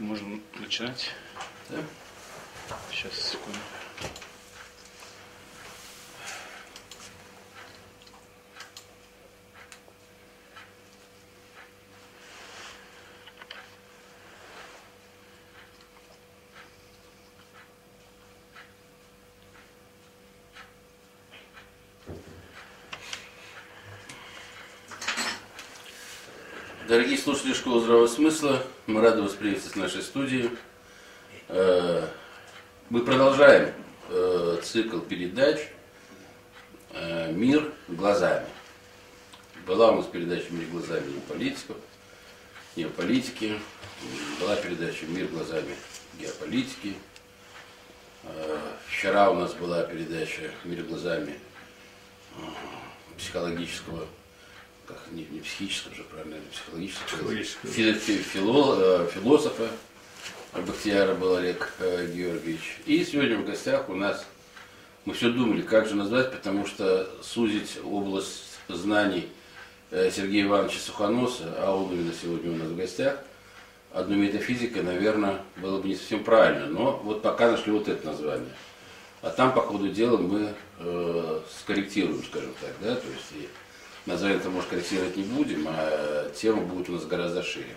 Можем начинать. Да? Сейчас, секунду. Дорогие слушатели Школы Здравого Смысла, мы рады вас приветствовать в нашей студии. Э, Мы продолжаем э, цикл передач э, «Мир глазами». Была у нас передача «Мир глазами» политиков, не о политике. Была передача «Мир глазами геополитики». Вчера у нас была передача «Мир глазами психологического как не, не психического же, правильно, это психологического, фи- фи- фило- э, философа Бахтияра был Олег э, Георгиевич. И сегодня в гостях у нас, мы все думали, как же назвать, потому что сузить область знаний э, Сергея Ивановича Сухоноса, а он именно сегодня у нас в гостях, одну метафизикой, наверное, было бы не совсем правильно, но вот пока нашли вот это название. А там, по ходу дела, мы э, скорректируем, скажем так, да, то есть и название-то, может, корректировать не будем, а тема будет у нас гораздо шире.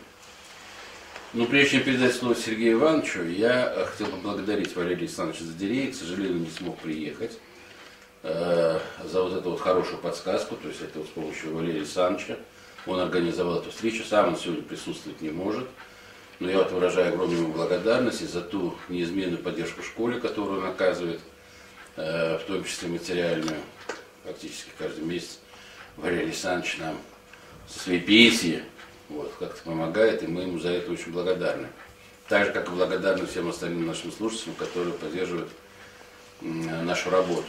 Ну, прежде чем передать слово Сергею Ивановичу, я э, хотел поблагодарить Валерия Александровича Задерей, к сожалению, не смог приехать э, за вот эту вот хорошую подсказку, то есть это вот с помощью Валерия Александровича. Он организовал эту встречу, сам он сегодня присутствовать не может. Но я вот выражаю огромную благодарность и за ту неизменную поддержку школе, которую он оказывает, э, в том числе материальную, практически каждый месяц. Валерий Александрович нам со своей пенсии вот, как-то помогает, и мы ему за это очень благодарны. Так же, как и благодарны всем остальным нашим слушателям, которые поддерживают нашу работу.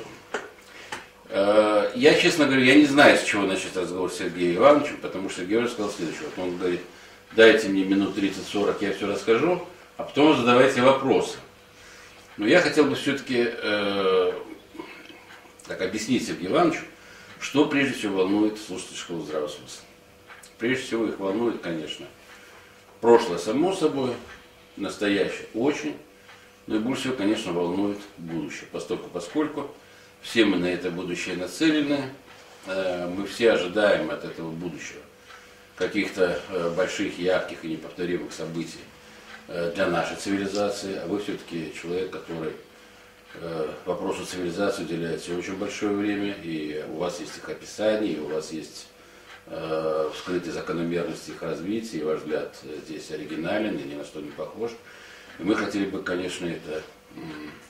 Э, Я, честно говоря, я не знаю, с чего начать разговор с Сергеем Ивановичем, потому что Сергей сказал следующее. Вот он говорит, дайте мне минут 30-40, я все расскажу, а потом задавайте вопросы. Но я хотел бы все-таки так объяснить Сергею Ивановичу, что прежде всего волнует слушателей школы здравого смысла. Прежде всего их волнует, конечно, прошлое само собой, настоящее очень, но и больше всего, конечно, волнует будущее, поскольку, поскольку все мы на это будущее нацелены, э, мы все ожидаем от этого будущего каких-то э, больших, ярких и неповторимых событий э, для нашей цивилизации, а вы все-таки человек, который вопросу цивилизации уделяет все очень большое время, и у вас есть их описание, и у вас есть э, вскрытие закономерности их развития, и ваш взгляд э, здесь оригинален и ни на что не похож. И мы хотели бы, конечно, это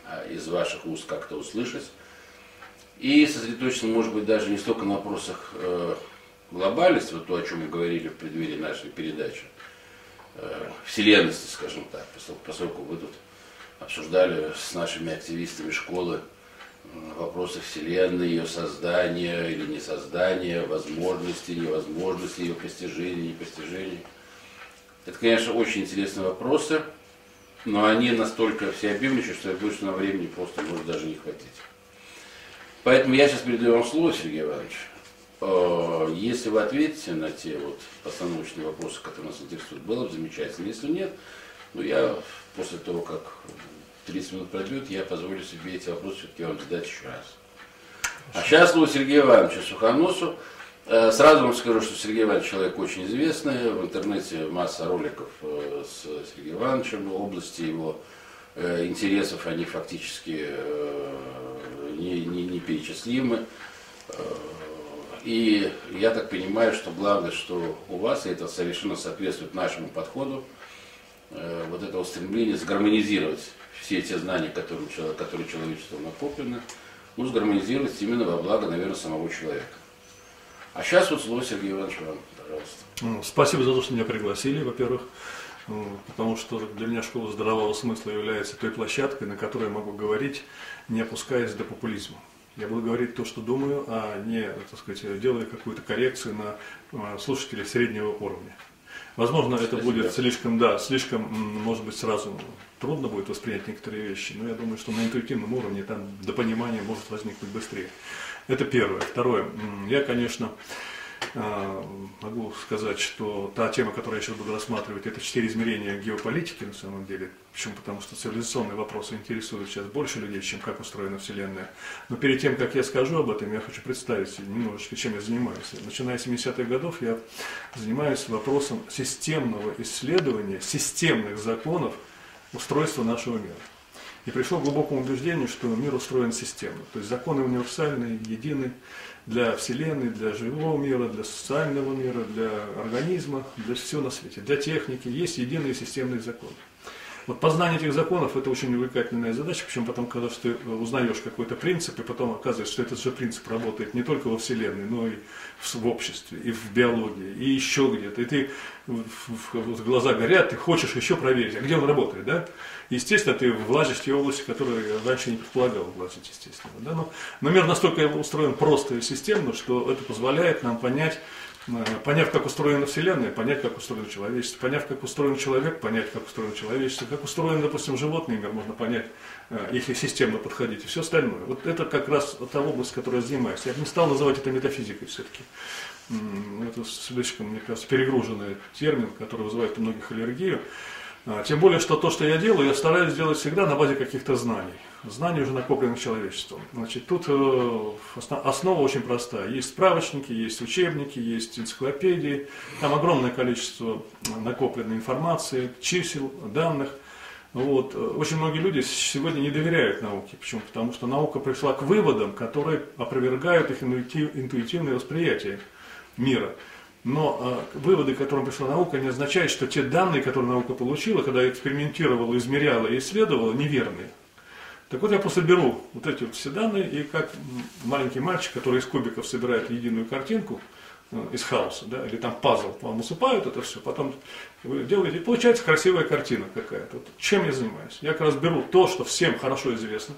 а, из ваших уст как-то услышать. И сосредоточиться, может быть, даже не столько на вопросах э, глобальности, вот то, о чем мы говорили в преддверии нашей передачи, э, вселенности, скажем так, поскольку вы тут обсуждали с нашими активистами школы вопросы Вселенной, ее создания или не создания, возможности, невозможности, ее постижения, непостижения. Это, конечно, очень интересные вопросы, но они настолько всеобъемлющие, что я боюсь, что на времени просто может даже не хватить. Поэтому я сейчас передаю вам слово, Сергей Иванович. Э, Если вы ответите на те вот постановочные вопросы, которые нас интересуют, было бы замечательно. Если нет, ну я после того, как 30 минут пройдет, я позволю себе эти вопросы все-таки вам задать еще раз. А сейчас слово Сергею Ивановичу Сухоносу. Э, Сразу вам скажу, что Сергей Иванович человек очень известный. В интернете масса роликов э, с Сергеем Ивановичем. Области его э, интересов, они фактически не, не, неперечислимы. Э, И я так понимаю, что главное, что у вас, это совершенно соответствует нашему подходу, вот этого стремления сгармонизировать все те знания, которые, которые человечеством накоплены, ну, сгармонизировать именно во благо, наверное, самого человека. А сейчас вот слово Сергей Иванович вам, пожалуйста. Ну, Спасибо за то, что меня пригласили, во-первых, Ну, потому что для меня школа здравого смысла является той площадкой, на которой я могу говорить, не опускаясь до популизма. Я буду говорить то, что думаю, а не, так сказать, делая какую-то коррекцию на а, слушателей среднего уровня. Возможно, это будет слишком, да, слишком, может быть, сразу трудно будет воспринять некоторые вещи, но я думаю, что на интуитивном уровне там до понимания может возникнуть быстрее. Это первое. Второе. Я, конечно, могу сказать, что та тема, которую я сейчас буду рассматривать, это четыре измерения геополитики на самом деле. Почему? Потому что цивилизационные вопросы интересуют сейчас больше людей, чем как устроена Вселенная. Но перед тем, как я скажу об этом, я хочу представить немножечко, чем я занимаюсь. Начиная с 70-х годов я занимаюсь вопросом системного исследования, системных законов устройства нашего мира. И пришел к глубокому убеждению, что мир устроен системно. То есть законы универсальные, едины для Вселенной, для живого мира, для социального мира, для организма, для всего на свете, для техники. Есть единые системные законы. Вот познание этих законов – это очень увлекательная задача, почему потом, когда ты узнаешь какой-то принцип, и потом оказывается, что этот же принцип работает не только во Вселенной, но и в обществе, и в биологии, и еще где-то. И ты, глаза горят, ты хочешь еще проверить, а где он работает, да? Естественно, ты влазишь в те области, которые раньше не предполагал влазить, естественно. Да? Но, но мир настолько устроен просто и системно, что это позволяет нам понять, Э, поняв, как устроена Вселенная, понять, как устроено человечество, поняв, как устроен человек, понять, как устроено человечество, как устроен, допустим, животный мир, можно понять, э, если системно подходить, и все остальное. Вот это как раз та область, которой я занимаюсь. Я бы не стал называть это метафизикой все-таки. Это слишком, мне кажется, перегруженный термин, который вызывает у многих аллергию. А, тем более, что то, что я делаю, я стараюсь делать всегда на базе каких-то знаний. Знаний уже накопленных человечеством. Значит, тут э, основа очень простая. Есть справочники, есть учебники, есть энциклопедии. Там огромное количество накопленной информации, чисел, данных. Вот. Очень многие люди сегодня не доверяют науке. Почему? Потому что наука пришла к выводам, которые опровергают их интуитивное восприятие мира. Но э, выводы, к которым пришла наука, не означают, что те данные, которые наука получила, когда экспериментировала, измеряла и исследовала, неверные. Так вот я просто беру вот эти вот все данные, и как маленький мальчик, который из кубиков собирает единую картинку э, из хаоса, да, или там пазл, вам усыпают это все, потом вы делаете, и получается красивая картина какая-то. Вот чем я занимаюсь? Я как раз беру то, что всем хорошо известно,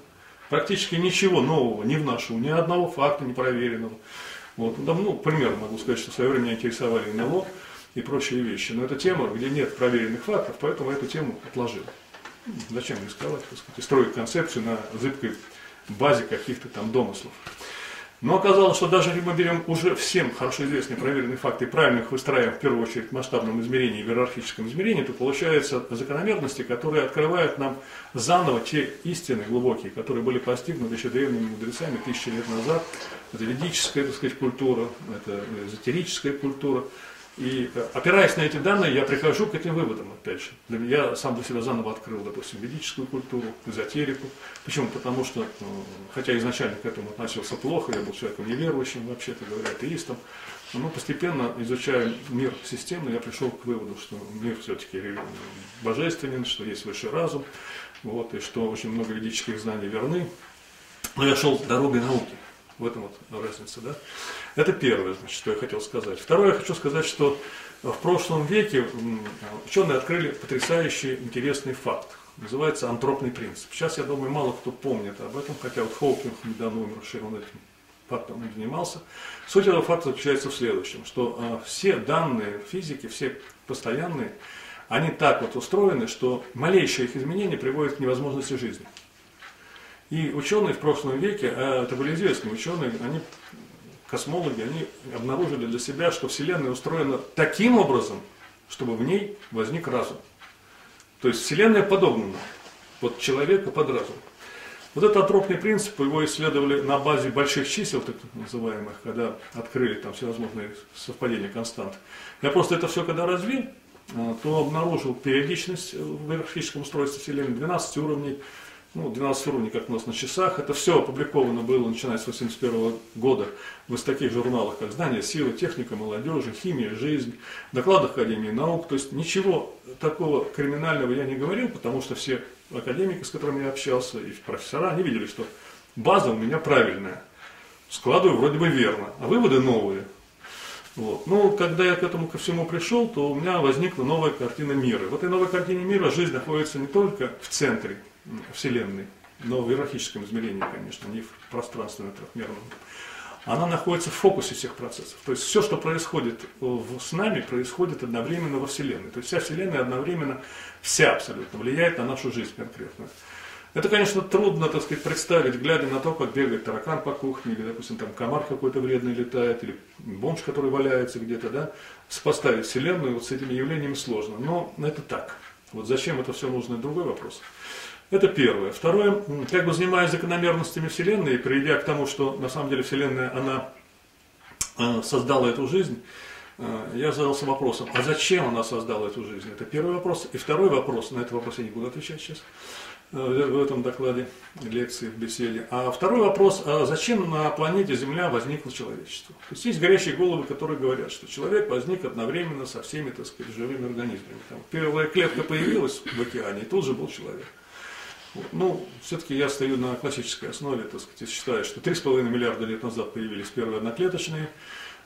практически ничего нового не вношу, ни одного факта не проверенного. Вот. Ну, пример могу сказать, что в свое время интересовали НЛО и прочие вещи. Но это тема, где нет проверенных фактов, поэтому эту тему отложил. Зачем рисковать, так сказать, и строить концепцию на зыбкой базе каких-то там домыслов. Но оказалось, что даже если мы берем уже всем хорошо известные проверенные факты и правильно их выстраиваем в первую очередь в масштабном измерении, в иерархическом измерении, то получаются закономерности, которые открывают нам заново те истины глубокие, которые были постигнуты еще древними мудрецами тысячи лет назад. Это ведическая, так сказать, культура, это эзотерическая культура, и э, опираясь на эти данные, я прихожу к этим выводам, опять же. Я сам для себя заново открыл, допустим, ведическую культуру, эзотерику. Почему? Потому что, э, хотя изначально к этому относился плохо, я был человеком неверующим, вообще-то говоря, атеистом, но постепенно, изучая мир системно, я пришел к выводу, что мир все-таки божественен, что есть высший разум, вот, и что очень много ведических знаний верны. Но я шел дорогой науки. В этом вот разница, да? Это первое, значит, что я хотел сказать. Второе, я хочу сказать, что в прошлом веке ученые открыли потрясающий интересный факт. Называется антропный принцип. Сейчас, я думаю, мало кто помнит об этом, хотя вот Хоукинг недавно умерший, он этим фактом занимался. Суть этого факта заключается в следующем, что э, все данные физики, все постоянные, они так вот устроены, что малейшее их изменение приводит к невозможности жизни. И ученые в прошлом веке, а это были известные ученые, они, космологи, они обнаружили для себя, что Вселенная устроена таким образом, чтобы в ней возник разум. То есть Вселенная подобна под человека под разум. Вот этот антропный принцип, его исследовали на базе больших чисел, так называемых, когда открыли там всевозможные совпадения констант. Я просто это все когда развил, а, то обнаружил периодичность в иерархическом устройстве Вселенной, 12 уровней, ну, 12 уровней, как у нас на часах. Это все опубликовано было, начиная с 1981 года, в таких журналах, как «Знания, сила, техника, молодежи», «Химия, жизнь», докладах Академии наук. То есть ничего такого криминального я не говорил, потому что все академики, с которыми я общался, и профессора, они видели, что база у меня правильная. Складываю вроде бы верно, а выводы новые. Вот. Ну, когда я к этому ко всему пришел, то у меня возникла новая картина мира. В этой новой картине мира жизнь находится не только в центре Вселенной, но в иерархическом измерении, конечно, не в пространственном трехмерном. Она находится в фокусе всех процессов. То есть все, что происходит с нами, происходит одновременно во Вселенной. То есть вся Вселенная одновременно, вся абсолютно, влияет на нашу жизнь конкретно. Это, конечно, трудно, так сказать, представить, глядя на то, как бегает таракан по кухне, или, допустим, там комар какой-то вредный летает, или бомж, который валяется где-то, да, сопоставить Вселенную вот с этими явлениями сложно. Но это так. Вот зачем это все нужно, другой вопрос. Это первое. Второе, как бы занимаясь закономерностями Вселенной и придя к тому, что на самом деле Вселенная, она э, создала эту жизнь, э, я задался вопросом, а зачем она создала эту жизнь? Это первый вопрос. И второй вопрос, на этот вопрос я не буду отвечать сейчас, э, в этом докладе, лекции, в беседе. А второй вопрос, а зачем на планете Земля возникло человечество? То есть есть горящие головы, которые говорят, что человек возник одновременно со всеми, так сказать, живыми организмами. Там первая клетка появилась в океане, и тут же был человек. Ну, все-таки я стою на классической основе, так сказать, и считаю, что 3,5 миллиарда лет назад появились первые одноклеточные,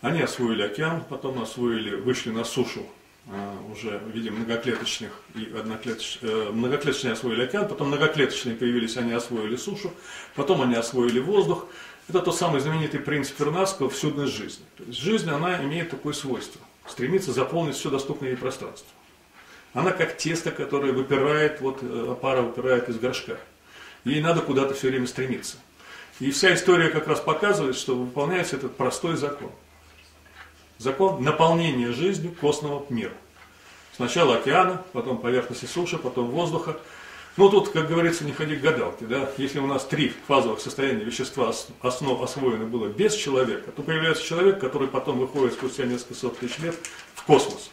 они освоили океан, потом освоили, вышли на сушу а, уже в виде многоклеточных и одноклеточных, э, многоклеточные освоили океан, потом многоклеточные появились, они освоили сушу, потом они освоили воздух. Это тот самый знаменитый принцип Вернадского всюдной жизни. То есть жизнь, она имеет такое свойство, стремится заполнить все доступное ей пространство. Она как тесто, которое выпирает, вот э, пара выпирает из горшка. Ей надо куда-то все время стремиться. И вся история как раз показывает, что выполняется этот простой закон. Закон наполнения жизнью костного мира. Сначала океана, потом поверхности суши, потом воздуха. Ну тут, как говорится, не ходи к гадалке. Да? Если у нас три фазовых состояния вещества основ освоено было без человека, то появляется человек, который потом выходит спустя несколько сот тысяч лет в космос.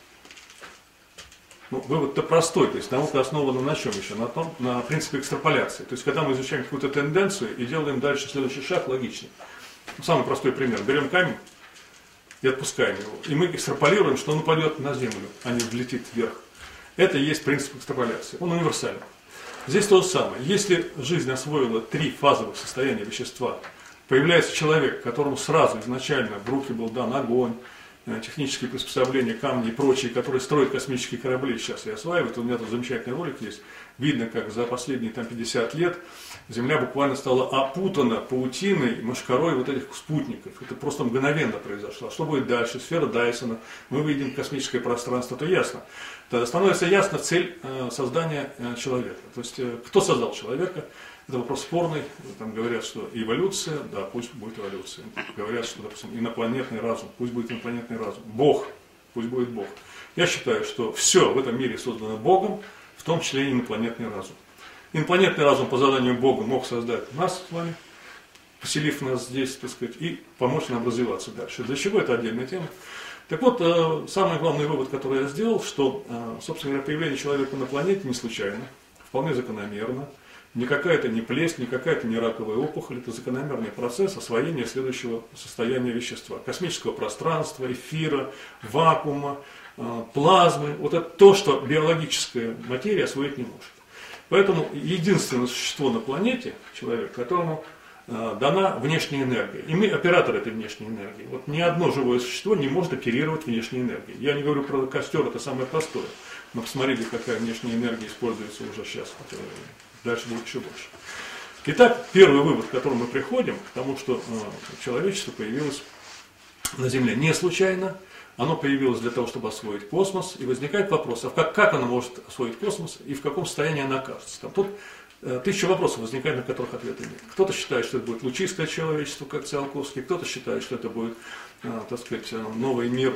Ну, вывод-то простой, то есть наука основана на чем еще? На, том, на принципе экстраполяции. То есть когда мы изучаем какую-то тенденцию и делаем дальше следующий шаг логичный. Ну, самый простой пример. Берем камень и отпускаем его. И мы экстраполируем, что он упадет на землю, а не влетит вверх. Это и есть принцип экстраполяции. Он универсальный. Здесь то же самое. Если жизнь освоила три фазовых состояния вещества, появляется человек, которому сразу изначально в руки был дан огонь, технические приспособления, камни и прочие, которые строят космические корабли сейчас и осваивают. У меня тут замечательный ролик есть. Видно, как за последние там, 50 лет Земля буквально стала опутана паутиной, мошкарой вот этих спутников. Это просто мгновенно произошло. Что будет дальше? Сфера Дайсона. Мы видим космическое пространство, то ясно. Тогда становится ясна цель э, создания э, человека. То есть, кто создал человека? Это вопрос спорный. Там говорят, что эволюция, да, пусть будет эволюция. Говорят, что, допустим, инопланетный разум, пусть будет инопланетный разум. Бог, пусть будет Бог. Я считаю, что все в этом мире создано Богом, в том числе и инопланетный разум. Инопланетный разум по заданию Бога мог создать нас с вами, поселив нас здесь, так сказать, и помочь нам развиваться дальше. Для чего это отдельная тема? Так вот, э, самый главный вывод, который я сделал, что, э, собственно говоря, появление человека на планете не случайно, вполне закономерно – Никакая это не плесень, никакая это не раковая опухоль, это закономерный процесс освоения следующего состояния вещества. Космического пространства, эфира, вакуума, э, плазмы. Вот это то, что биологическая материя освоить не может. Поэтому единственное существо на планете, человек, которому э, дана внешняя энергия. И мы оператор этой внешней энергии. Вот ни одно живое существо не может оперировать внешней энергией. Я не говорю про костер, это самое простое. Но посмотрите, какая внешняя энергия используется уже сейчас дальше будет еще больше. Итак, первый вывод, к которому мы приходим, к тому, что э, человечество появилось на Земле не случайно, оно появилось для того, чтобы освоить космос, и возникает вопрос, а как, как оно может освоить космос и в каком состоянии оно окажется. Там, тут э, тысяча вопросов возникает, на которых ответа нет. Кто-то считает, что это будет лучистое человечество, как Циолковский, кто-то считает, что это будет, э, так сказать, новый мир,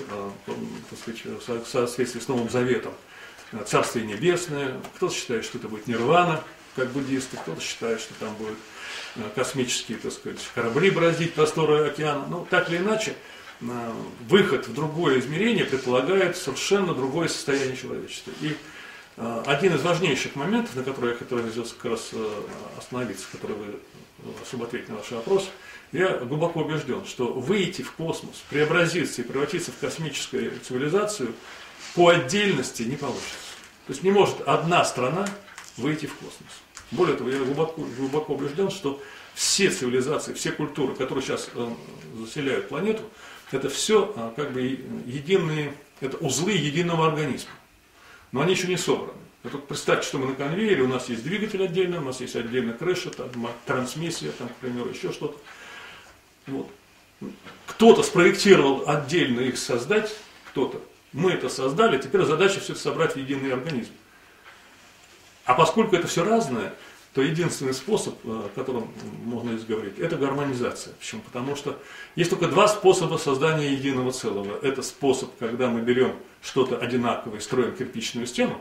так сказать, в соответствии с Новым Заветом, Царствие Небесное, кто-то считает, что это будет нирвана, как буддисты, кто-то считает, что там будут э, космические, так сказать, корабли бороздить просторы океана. Ну, так или иначе, э, выход в другое измерение предполагает совершенно другое состояние человечества. И э, один из важнейших моментов, на который я хотел как раз остановиться, который вы особо ответите на ваш вопрос, я глубоко убежден, что выйти в космос, преобразиться и превратиться в космическую цивилизацию по отдельности не получится. То есть не может одна страна выйти в космос. Более того, я глубоко, глубоко убежден, что все цивилизации, все культуры, которые сейчас э, заселяют планету, это все э, как бы единые, это узлы единого организма. Но они еще не собраны. Вот представьте, что мы на конвейере, у нас есть двигатель отдельно, у нас есть отдельно крыша, там, трансмиссия, там, к примеру, еще что-то. Вот. Кто-то спроектировал отдельно их создать, кто-то. Мы это создали, теперь задача все это собрать в единый организм. А поскольку это все разное, то единственный способ, о котором можно здесь говорить, это гармонизация. Почему? Потому что есть только два способа создания единого целого. Это способ, когда мы берем что-то одинаковое и строим кирпичную стену,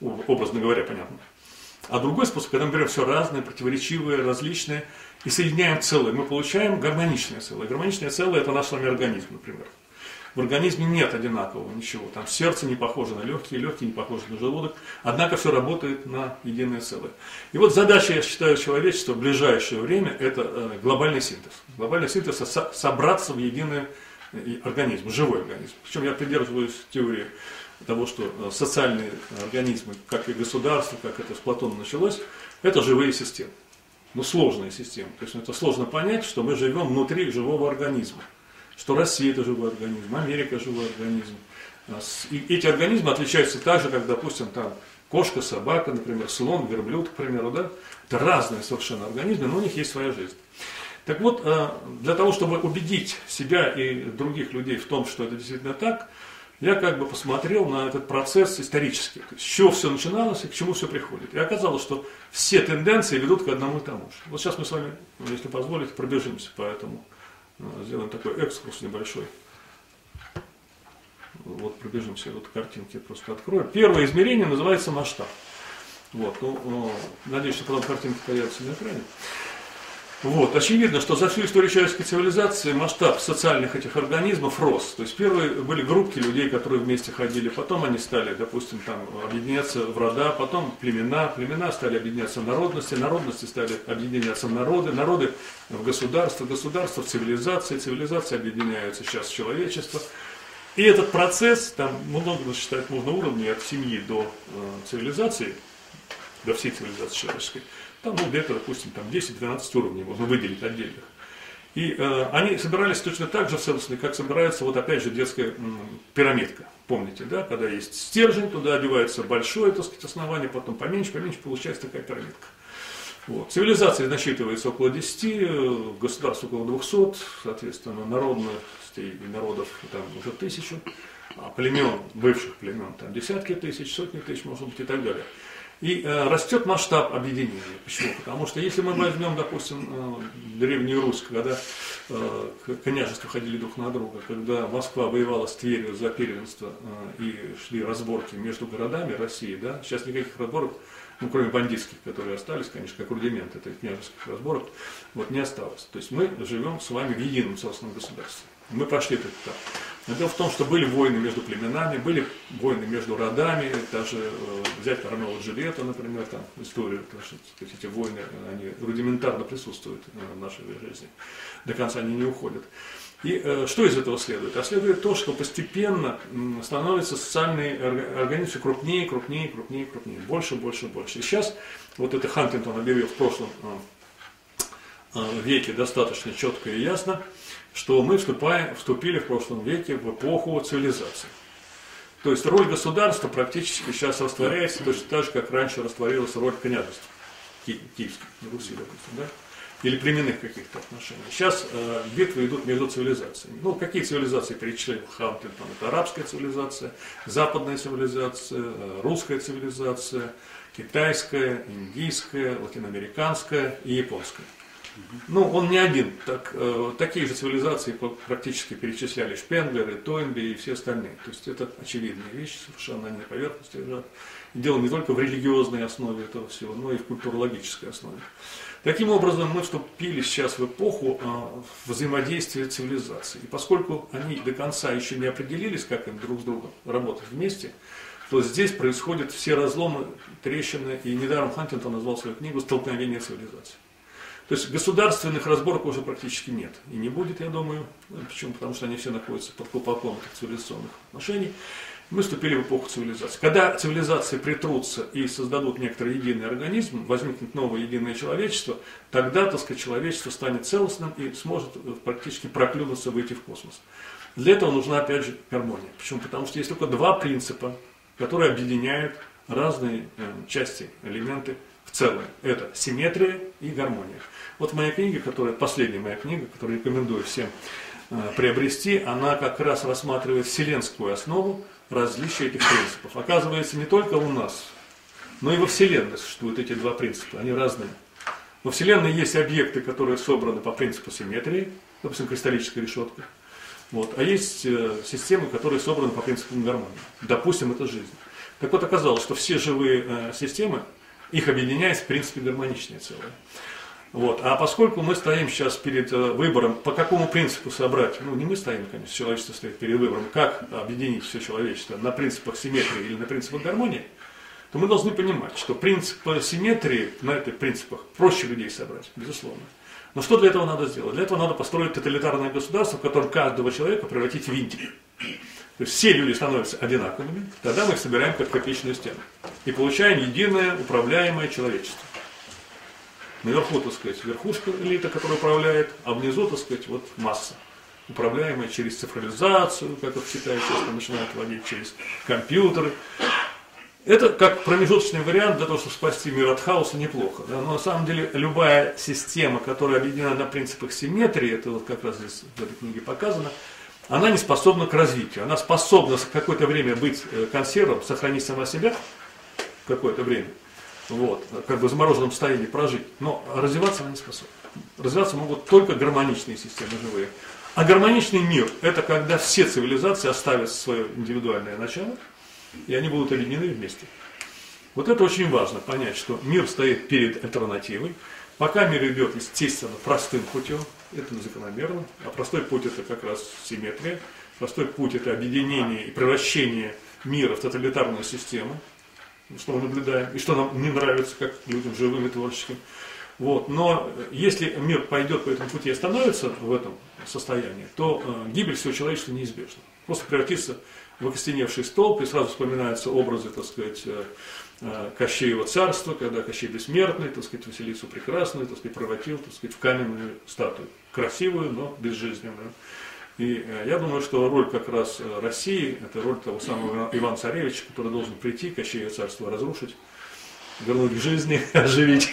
образно говоря, понятно. А другой способ, когда мы берем все разное, противоречивое, различное, и соединяем целое, мы получаем гармоничное целое. Гармоничное целое – это наш с вами организм, например. В организме нет одинакового ничего. Там сердце не похоже на легкие, легкие не похожи на желудок. Однако все работает на единое целое. И вот задача, я считаю, человечества в ближайшее время – это э, глобальный синтез. Глобальный синтез – собраться в единый э, организм, живой организм. Причем я придерживаюсь теории того, что э, социальные организмы, как и государство, как это с Платона началось, это живые системы. Ну, сложные системы. То есть ну, это сложно понять, что мы живем внутри живого организма что Россия это живой организм, Америка живой организм. А и эти организмы отличаются так же, как, допустим, там кошка, собака, например, слон, верблюд, к примеру, да? Это разные совершенно организмы, но у них есть своя жизнь. Так вот, а, для того, чтобы убедить себя и других людей в том, что это действительно так, я как бы посмотрел на этот процесс исторически, с чего все начиналось и к чему все приходит. И оказалось, что все тенденции ведут к одному и тому же. Вот сейчас мы с вами, если позволите, пробежимся по этому сделаем такой экскурс небольшой. Вот пробежимся, вот картинки просто открою. Первое измерение называется масштаб. Вот, ну, ну, надеюсь, что потом картинки появятся на экране. Вот. Очевидно, что за всю историю человеческой цивилизации масштаб социальных этих организмов рос. То есть первые были группки людей, которые вместе ходили, потом они стали, допустим, там, объединяться в рода, потом племена, племена стали объединяться в народности, народности стали объединяться в народы, народы в государство, государство в цивилизации, цивилизации объединяются сейчас в человечество. И этот процесс, там много считать можно уровней от семьи до э, цивилизации, до всей цивилизации человеческой, там, ну, где-то, допустим, там 10-12 уровней можно выделить отдельных. И э, они собирались точно так же, собственно, как собирается, вот опять же, детская м, пирамидка. Помните, да, когда есть стержень, туда одевается большое, так сказать, основание, потом поменьше, поменьше, получается такая пирамидка. Вот. Цивилизация насчитывается около 10, э, государств около 200, соответственно, народностей и народов там уже тысячу, а племен, бывших племен, там десятки тысяч, сотни тысяч, может быть, и так далее. И э, растет масштаб объединения. Почему? Потому что если мы возьмем, допустим, э, Древнюю Русь, когда э, княжества ходили друг на друга, когда Москва воевала с Тверью за первенство и шли разборки между городами России, да, сейчас никаких разборок, ну, кроме бандитских, которые остались, конечно, как рудимент этой княжеских разборок, вот не осталось. То есть мы живем с вами в едином целостном государстве. Мы прошли этот этап. Но дело в том, что были войны между племенами, были войны между родами, даже э, взять Ромео Джульетта, например, там историю, потому что эти войны, они рудиментарно присутствуют в нашей жизни. До конца они не уходят. И э, что из этого следует? А следует то, что постепенно становятся социальные организмы все крупнее, крупнее, крупнее, крупнее, больше, больше, больше. И сейчас вот это Хантингтон объявил в прошлом э, э, веке достаточно четко и ясно, что мы вступаем, вступили в прошлом веке в эпоху цивилизации. То есть роль государства практически сейчас растворяется точно так же, как раньше растворилась роль княжества Ки- Киевской Руси, допустим, да? или племенных каких-то отношений. Сейчас э, битвы идут между цивилизациями. Ну, какие цивилизации перечислил Хантингтон? Это арабская цивилизация, западная цивилизация, э, русская цивилизация, китайская, индийская, латиноамериканская и японская. Ну, он не один. Так, э, такие же цивилизации практически перечисляли Шпенглер, и Тойнби и все остальные. То есть это очевидные вещи, совершенно они на поверхности лежат. И дело не только в религиозной основе этого всего, но и в культурологической основе. Таким образом, мы вступили сейчас в эпоху э, взаимодействия цивилизаций. И поскольку они до конца еще не определились, как им друг с другом работать вместе, то здесь происходят все разломы, трещины, и недаром Хантингтон назвал свою книгу «Столкновение цивилизаций». То есть государственных разборок уже практически нет. И не будет, я думаю. Почему? Потому что они все находятся под колпаком этих цивилизационных отношений. Мы вступили в эпоху цивилизации. Когда цивилизации притрутся и создадут некоторый единый организм, возникнет новое единое человечество, тогда, так сказать, человечество станет целостным и сможет практически проклюнуться, выйти в космос. Для этого нужна, опять же, гармония. Почему? Потому что есть только два принципа, которые объединяют разные э, части, элементы целое. Это симметрия и гармония. Вот моя книга, которая, последняя моя книга, которую рекомендую всем э, приобрести, она как раз рассматривает вселенскую основу различия этих принципов. Оказывается, не только у нас Но и во Вселенной существуют эти два принципа, они разные. Во Вселенной есть объекты, которые собраны по принципу симметрии, допустим, кристаллическая решетка. Вот. А есть э, системы, которые собраны по принципу гармонии. Допустим, это жизнь. Так вот, оказалось, что все живые э, системы, их объединяет в принципе гармоничное целое. Вот. А поскольку мы стоим сейчас перед э, выбором, по какому принципу собрать, ну не мы стоим, конечно, человечество стоит перед выбором, как объединить все человечество на принципах симметрии или на принципах гармонии, то мы должны понимать, что принцип симметрии на этих принципах проще людей собрать, безусловно. Но что для этого надо сделать? Для этого надо построить тоталитарное государство, в котором каждого человека превратить в винтик. То есть все люди становятся одинаковыми, тогда мы их собираем как копеечную стену. И получаем единое управляемое человечество. Наверху, так сказать, верхушка элита, которая управляет, а внизу, так сказать, вот масса, управляемая через цифровизацию, как в Китае часто начинают вводить, через компьютеры. Это как промежуточный вариант для того, чтобы спасти мир от хаоса, неплохо. Да? Но на самом деле любая система, которая объединена на принципах симметрии, это вот как раз здесь в этой книге показано, она не способна к развитию. Она способна какое-то время быть э, консервом, сохранить сама себя какое-то время, вот, как бы в замороженном состоянии прожить, но развиваться она не способна. Развиваться могут только гармоничные системы живые. А гармоничный мир – это когда все цивилизации оставят свое индивидуальное начало, и они будут объединены вместе. Вот это очень важно понять, что мир стоит перед альтернативой. Пока мир идет, естественно, простым путем, это закономерно, а простой путь это как раз симметрия, простой путь это объединение и превращение мира в тоталитарную систему, что мы наблюдаем, и что нам не нравится, как людям живым и творческим. Вот. Но если мир пойдет по этому пути и остановится в этом состоянии, то э, гибель всего человечества неизбежна. Просто превратится в окостеневший столб, и сразу вспоминаются образы, так сказать, э, э, Кощеева царства, когда Кощей Бессмертный, так сказать, Василису Прекрасную, так сказать, превратил, так сказать, в каменную статую. Красивую, но безжизненную. И э, я думаю, что роль как раз России, это роль того самого Ивана Царевича, который должен прийти, Кощеево царство разрушить, вернуть к жизни, оживить.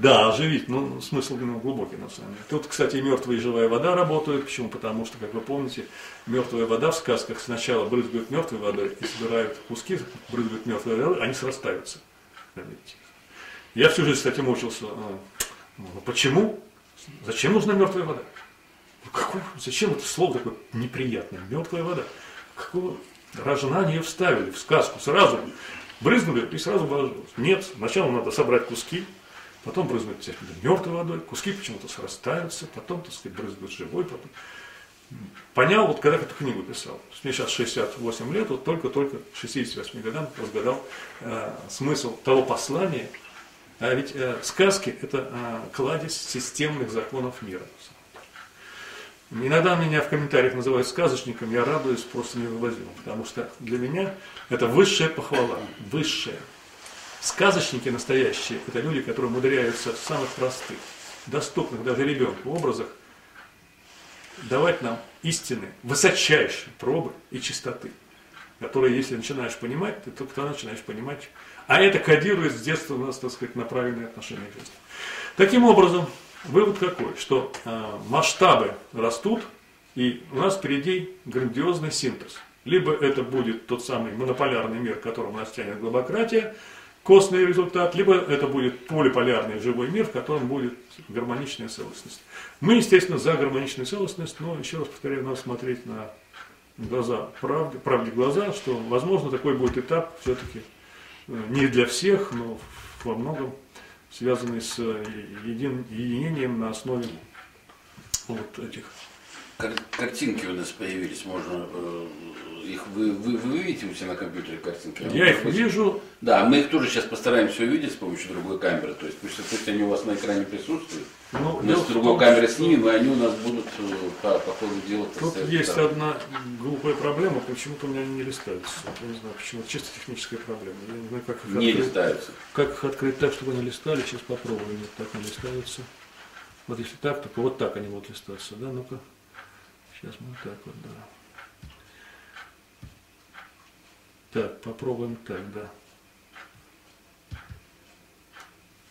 Да, оживить. Ну, смысл глубокий, на самом деле. Тут, кстати, мертвая и живая вода работают. Почему? Потому что, как вы помните, мертвая вода в сказках сначала брызгают мертвой водой и собирают куски, брызгают мертвой водой, они срастаются. Я всю жизнь, кстати, мучился. А, ну, почему? Зачем нужна мертвая вода? Ну, какой, зачем это слово такое неприятное? Мертвая вода. Какого рожна они вставили в сказку сразу? Брызнули и сразу положилось. Нет, сначала надо собрать куски, потом брызнуть мертвой водой, куски почему-то срастаются, потом, так сказать, брызгают живой, потом. Понял, вот когда эту книгу писал. Мне сейчас 68 лет, вот только-только 68 годам разгадал э, смысл того послания. А ведь э, сказки – это э, кладезь системных законов мира. Иногда меня в комментариях называют сказочником, я радуюсь просто невывозимо, потому что для меня это высшая похвала, высшая. Сказочники настоящие – это люди, которые умудряются в самых простых, доступных даже ребенку образах давать нам истины, высочайшие пробы и чистоты, которые, если начинаешь понимать, ты только начинаешь понимать. А это кодирует с детства у нас, так сказать, на правильное отношение к жизни. Таким образом, Вывод какой? Что э, масштабы растут, и у нас впереди грандиозный синтез. Либо это будет тот самый монополярный мир, к которому нас тянет глобократия, костный результат, либо это будет полиполярный живой мир, в котором будет гармоничная целостность. Мы, естественно, за гармоничную целостность, но, еще раз повторяю, надо смотреть на глаза правде, правде глаза, что, возможно, такой будет этап все-таки э, не для всех, но во многом связанный с э, един, единением на основе вот этих. Кар картинки у нас появились, можно э, их вы, вы, вы видите у себя на компьютере картинки? Я их вижу. Да, мы их тоже сейчас постараемся увидеть с помощью другой камеры. То есть пусть, пусть они у вас на экране присутствуют. Ну, мы с другой камеры снимем, и они у нас будут э, по, по ходу дела. Тут есть там. одна глупая проблема, почему-то у меня они не листаются. Я не знаю, почему. Это чисто техническая проблема. Я не знаю, как их не открыть. листаются. Как их открыть так, чтобы они листали. Сейчас попробуем. Нет, так не листаются. Вот если так, то вот так они будут листаться. Да, ну-ка. Сейчас мы так вот, да. Так, попробуем так, да.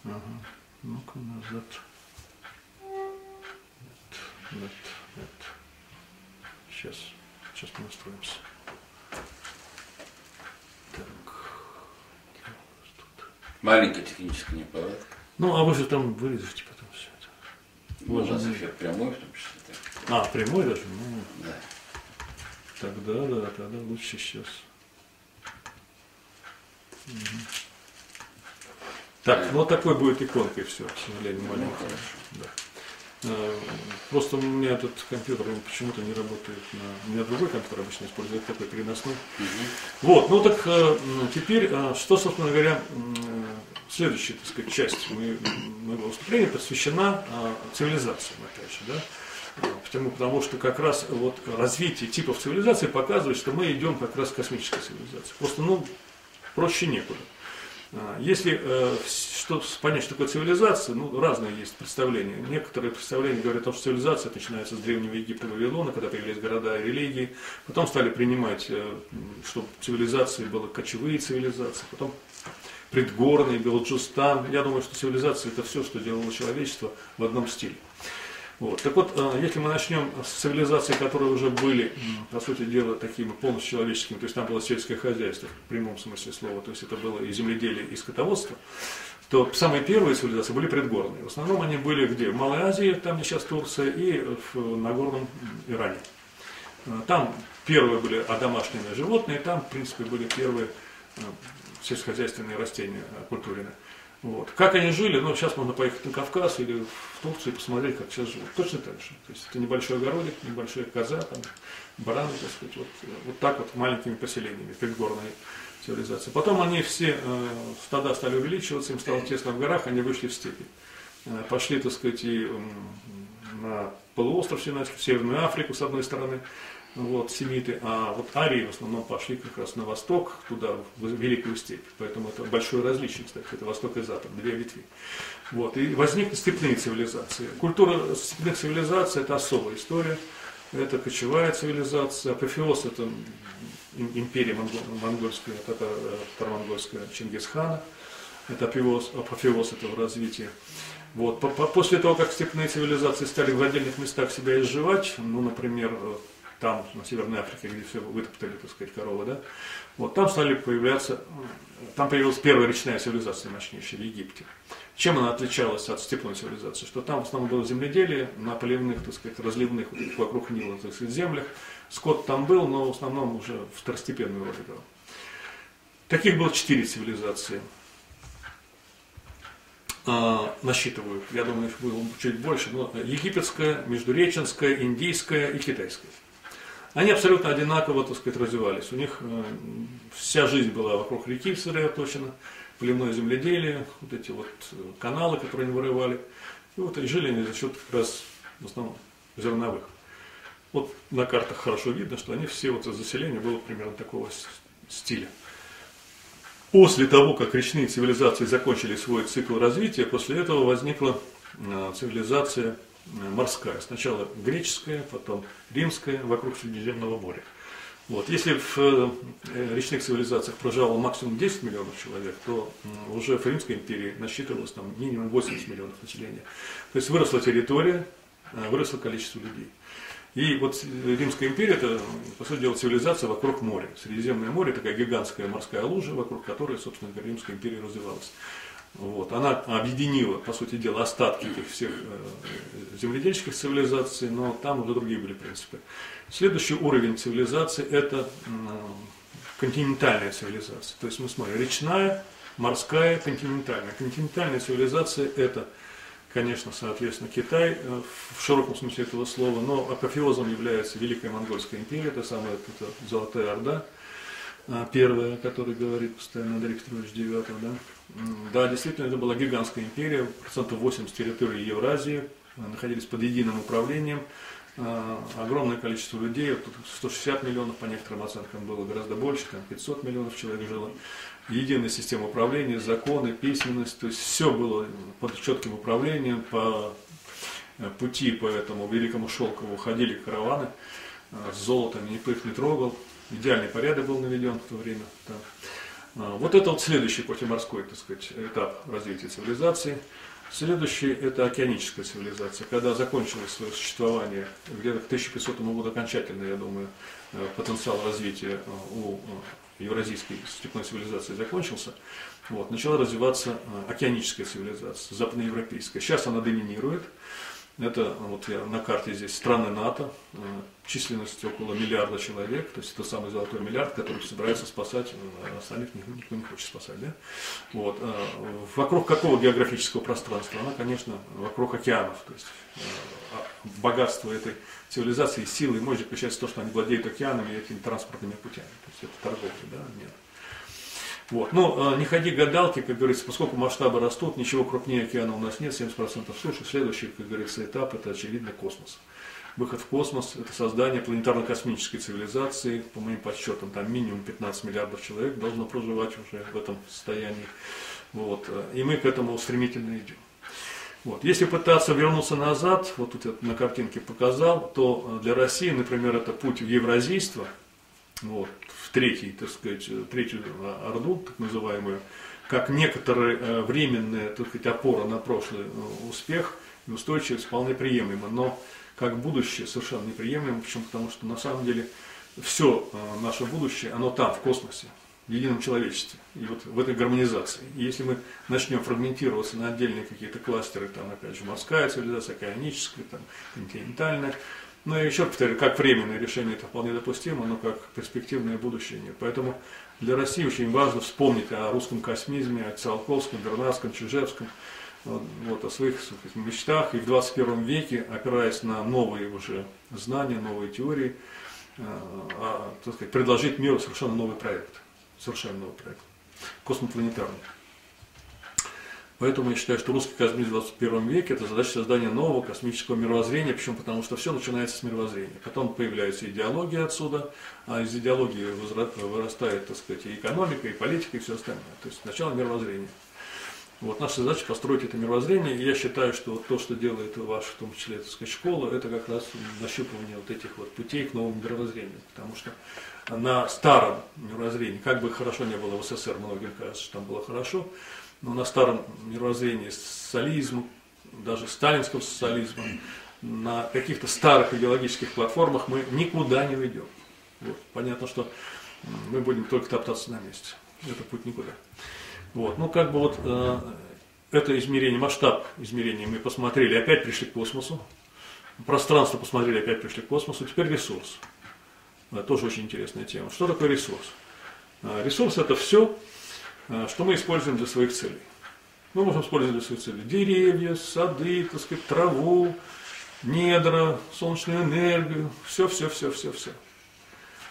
Ага. Ну-ка назад. Нет, нет, нет. Сейчас, сейчас мы настроимся. Так. Маленькая техническая неполадка. Ну, а вы же там вырежете потом все это. Ну, у нас эфир прямой, в том числе. так. А, прямой даже? Ну, Да. тогда, да, тогда лучше сейчас. Так, ну вот такой будет иконкой все, к сожалению, Ну, маленькая. хорошо. Да. Э, Просто у меня этот компьютер почему-то не работает на... У меня другой компьютер обычно использует такой переносной. Мгм. Вот, ну так э, теперь, э, что, собственно говоря, следующая, так сказать, часть моего выступления посвящена цивилизациям, опять же, да. Почему? Потому что как раз вот развитие типов цивилизации показывает, что мы идем как раз к космической цивилизации. Просто, ну, проще некуда. А, Если э, что, понять, что такое цивилизация, ну, разные есть представления. Некоторые представления говорят о том, что цивилизация начинается с Древнего Египта и Вавилона, когда появились города и религии. Потом стали принимать, э, что цивилизации были кочевые цивилизации, потом предгорные, Белоджустан. Я думаю, что цивилизация это все, что делало человечество в одном стиле. Вот. Так вот, э, если мы начнем с цивилизаций, которые уже были, по сути дела, такими полностью человеческими, то есть там было сельское хозяйство в прямом смысле слова, то есть это было и земледелие, и скотоводство, то самые первые цивилизации были предгорные. В основном они были где? В Малой Азии, там где сейчас Турция, и в Нагорном Иране. Э, Там первые были одомашненные животные, там, в принципе, были первые э, сельскохозяйственные растения культурные. Вот. Как они жили, ну, сейчас можно поехать на Кавказ или в Турцию и посмотреть, как сейчас живут. Точно так же. То есть это небольшой огородик, небольшая коза, там, бараны, так сказать, вот, э, вот так вот маленькими поселениями, предгорные цивилизации. Потом они все, э, стада стали увеличиваться, им стало тесно в горах, они вышли в степи. Э, пошли, так сказать, и на полуостров Синайский, в Северную Африку, с одной стороны, вот, семиты, а вот арии в основном пошли как раз на восток, туда, в Великую степь. Поэтому это большое различие, кстати, это восток и запад, две ветви. Вот, и возникли степные цивилизации. Культура степных цивилизаций – это особая история, это кочевая цивилизация, апофеоз – это им- империя монго- монгольская, это монгольская Чингисхана, это апофеоз, апофеоз этого развития. Вот. по- по- После того, как степные цивилизации стали в отдельных местах себя изживать, ну, например, э, там, на Северной Африке, где все вытоптали, так сказать, коровы, да, вот там стали появляться, там появилась первая речная цивилизация мощнейшая в Египте. Чем она отличалась от степной цивилизации? Что там в основном было земледелие на поливных, так сказать, разливных вокруг Нила, так сказать, землях. Скот там был, но в основном уже второстепенную роль играл. Таких было четыре цивилизации а, насчитывают, я думаю, их было чуть больше, но египетская, междуреченская, индийская и китайская. Они абсолютно одинаково, так сказать, развивались. У них э, вся жизнь была вокруг реки сосредоточена, племное земледелие, вот эти вот э, каналы, которые они вырывали. И вот и жили они за счет как раз в основном зерновых. Вот на картах хорошо видно, что они все, вот заселение было примерно такого стиля. После того, как речные цивилизации закончили свой цикл развития, после этого возникла э, цивилизация морская. Сначала греческая, потом римская, вокруг Средиземного моря. Вот. Если в э, речных цивилизациях проживало максимум 10 миллионов человек, то уже в Римской империи насчитывалось там минимум 80 миллионов населения. То есть выросла территория, э, выросло количество людей. И вот Римская империя, это, по сути дела, цивилизация вокруг моря. Средиземное море, такая гигантская морская лужа, вокруг которой, собственно говоря, Римская империя развивалась. Вот. Она объединила, по сути дела, остатки этих всех э, земледельческих цивилизаций, но там уже другие были принципы. Следующий уровень цивилизации – это континентальная цивилизация. То есть мы смотрим, речная, морская, континентальная. Континентальная цивилизация – это конечно, соответственно, Китай э, в широком смысле этого слова, но апофеозом является Великая Монгольская империя, это самая это Золотая Орда, а, первая, о которой говорит постоянно Андрей Петрович Девятов. Да? Да, действительно, это была гигантская империя, процентов 80 территории Евразии э, находились под единым управлением, А, огромное количество людей, вот тут 160 миллионов по некоторым оценкам было, гораздо больше, там 500 миллионов человек жило. Единая система управления, законы, письменность, то есть все было под четким управлением, по э, пути по этому великому шелкову ходили караваны э, с золотом, никто их не трогал, идеальный порядок был наведен в то время. там. А, Вот это вот следующий после морской, так сказать, этап развития цивилизации. Следующий – это океаническая цивилизация, когда закончилось свое существование, где-то к 1500 году окончательно, я думаю, э, потенциал развития э, у э, евразийской степной цивилизации закончился, вот, начала развиваться океаническая цивилизация, западноевропейская. Сейчас она доминирует, это вот я на карте здесь страны НАТО, э, численность около миллиарда человек, то есть это самый золотой миллиард, который собирается спасать, а остальных никто не хочет спасать. Да? Вот. Э, вокруг какого географического пространства? Она, конечно, вокруг океанов. То есть э, а богатство этой цивилизации, силы и мощь заключается в том, что они владеют океанами и этими транспортными путями. То есть это торговля, да, нет. Вот. Ну, не ходи гадалки, как говорится, поскольку масштабы растут, ничего крупнее океана у нас нет, 70% суши. Следующий, как говорится, этап – это, очевидно, космос. Выход в космос – это создание планетарно-космической цивилизации. По моим подсчетам, там минимум 15 миллиардов человек должно проживать уже в этом состоянии. Вот. И мы к этому стремительно идем. Вот. Если пытаться вернуться назад, вот тут я на картинке показал, то для России, например, это путь в евразийство – вот, третий, так сказать, третью орду, так называемую, как некоторые э, временные, так сказать, опора на прошлый э, успех и устойчивость вполне приемлемо, но как будущее совершенно неприемлемо, почему? Потому что на самом деле все э, наше будущее, оно там, в космосе, в едином человечестве, и вот в этой гармонизации. И если мы начнем фрагментироваться на отдельные какие-то кластеры, там, опять же, морская цивилизация, океаническая, там, континентальная, но я еще повторю, как временное решение это вполне допустимо, но как перспективное будущее нет. Поэтому для России очень важно вспомнить о русском космизме, о Циолковском, Бернарском, Чижевском, вот, о своих мечтах. И в 21 веке, опираясь на новые уже знания, новые теории, э, а, так сказать, предложить миру совершенно новый проект. Совершенно новый проект. Космопланетарный. Поэтому я считаю, что русский космизм в 21 веке – это задача создания нового космического мировоззрения, почему? Потому что все начинается с мировоззрения. Потом появляется идеология отсюда, а из идеологии вырастает, так сказать, и экономика, и политика, и все остальное. То есть сначала мировоззрение. Вот наша задача построить это мировоззрение, и я считаю, что вот то, что делает ваша, в том числе, так сказать, школа, это как раз нащупывание вот этих вот путей к новому мировоззрению. Потому что на старом мировоззрении, как бы хорошо не было в СССР, многим кажется, что там было хорошо, но на старом мировоззрении социализма, даже сталинского социализма, на каких-то старых идеологических платформах мы никуда не уйдем. Вот. Понятно, что мы будем только топтаться на месте. Это путь никуда. Вот. Ну, как бы вот э, это измерение, масштаб измерения мы посмотрели, опять пришли к космосу. Пространство посмотрели, опять пришли к космосу. Теперь ресурс. Это тоже очень интересная тема. Что такое ресурс? Э, ресурс это все, что мы используем для своих целей. Мы можем использовать для своих целей деревья, сады, так сказать, траву, недра, солнечную энергию, все, все, все, все, все.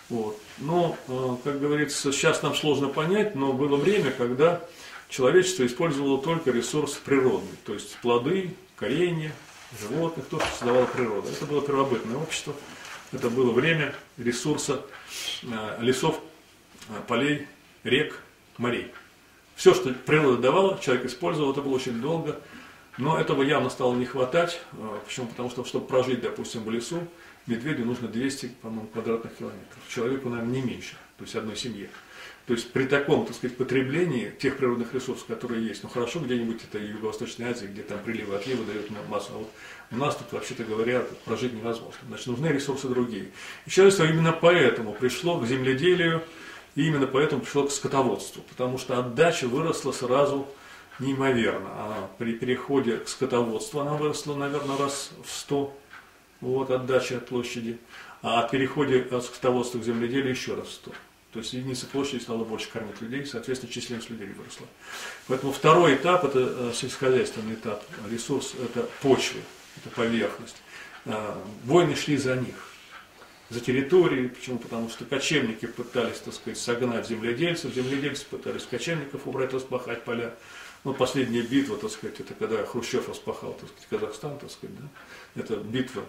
Вот. Но, а, как говорится, сейчас нам сложно понять, но было время, когда человечество использовало только ресурс природный, то есть плоды, коренья, животных, то, что создавала природа. Это было первобытное общество, это было время ресурса а, лесов, полей, рек, морей. Все, что природа давала, человек использовал, это было очень долго, но этого явно стало не хватать. А, почему? Потому что, чтобы прожить, допустим, в лесу, медведю нужно 200, по-моему, квадратных километров. Человеку, наверное, не меньше, то есть одной семье. То есть при таком, так сказать, потреблении тех природных ресурсов, которые есть, ну хорошо где-нибудь это Юго-Восточной Азии, где там приливы отливы дают массу, а вот у нас тут, вообще-то говоря, прожить невозможно. Значит, нужны ресурсы другие. И человечество именно поэтому пришло к земледелию, и именно поэтому пришло к скотоводству, потому что отдача выросла сразу неимоверно. А при переходе к скотоводству она выросла, наверное, раз в 100, вот отдача от площади. А от переходе от скотоводства к земледелию еще раз в 100. То есть единица площади стала больше кормить людей, соответственно, численность людей выросла. Поэтому второй этап – это э, сельскохозяйственный этап. Ресурс – это почвы, это поверхность. Э, войны шли за них за территории. Почему? Потому что кочевники пытались, так сказать, согнать земледельцев, земледельцы пытались кочевников убрать, распахать поля. Ну, последняя битва, так сказать, это когда Хрущев распахал, так сказать, Казахстан, так сказать, да? Это битва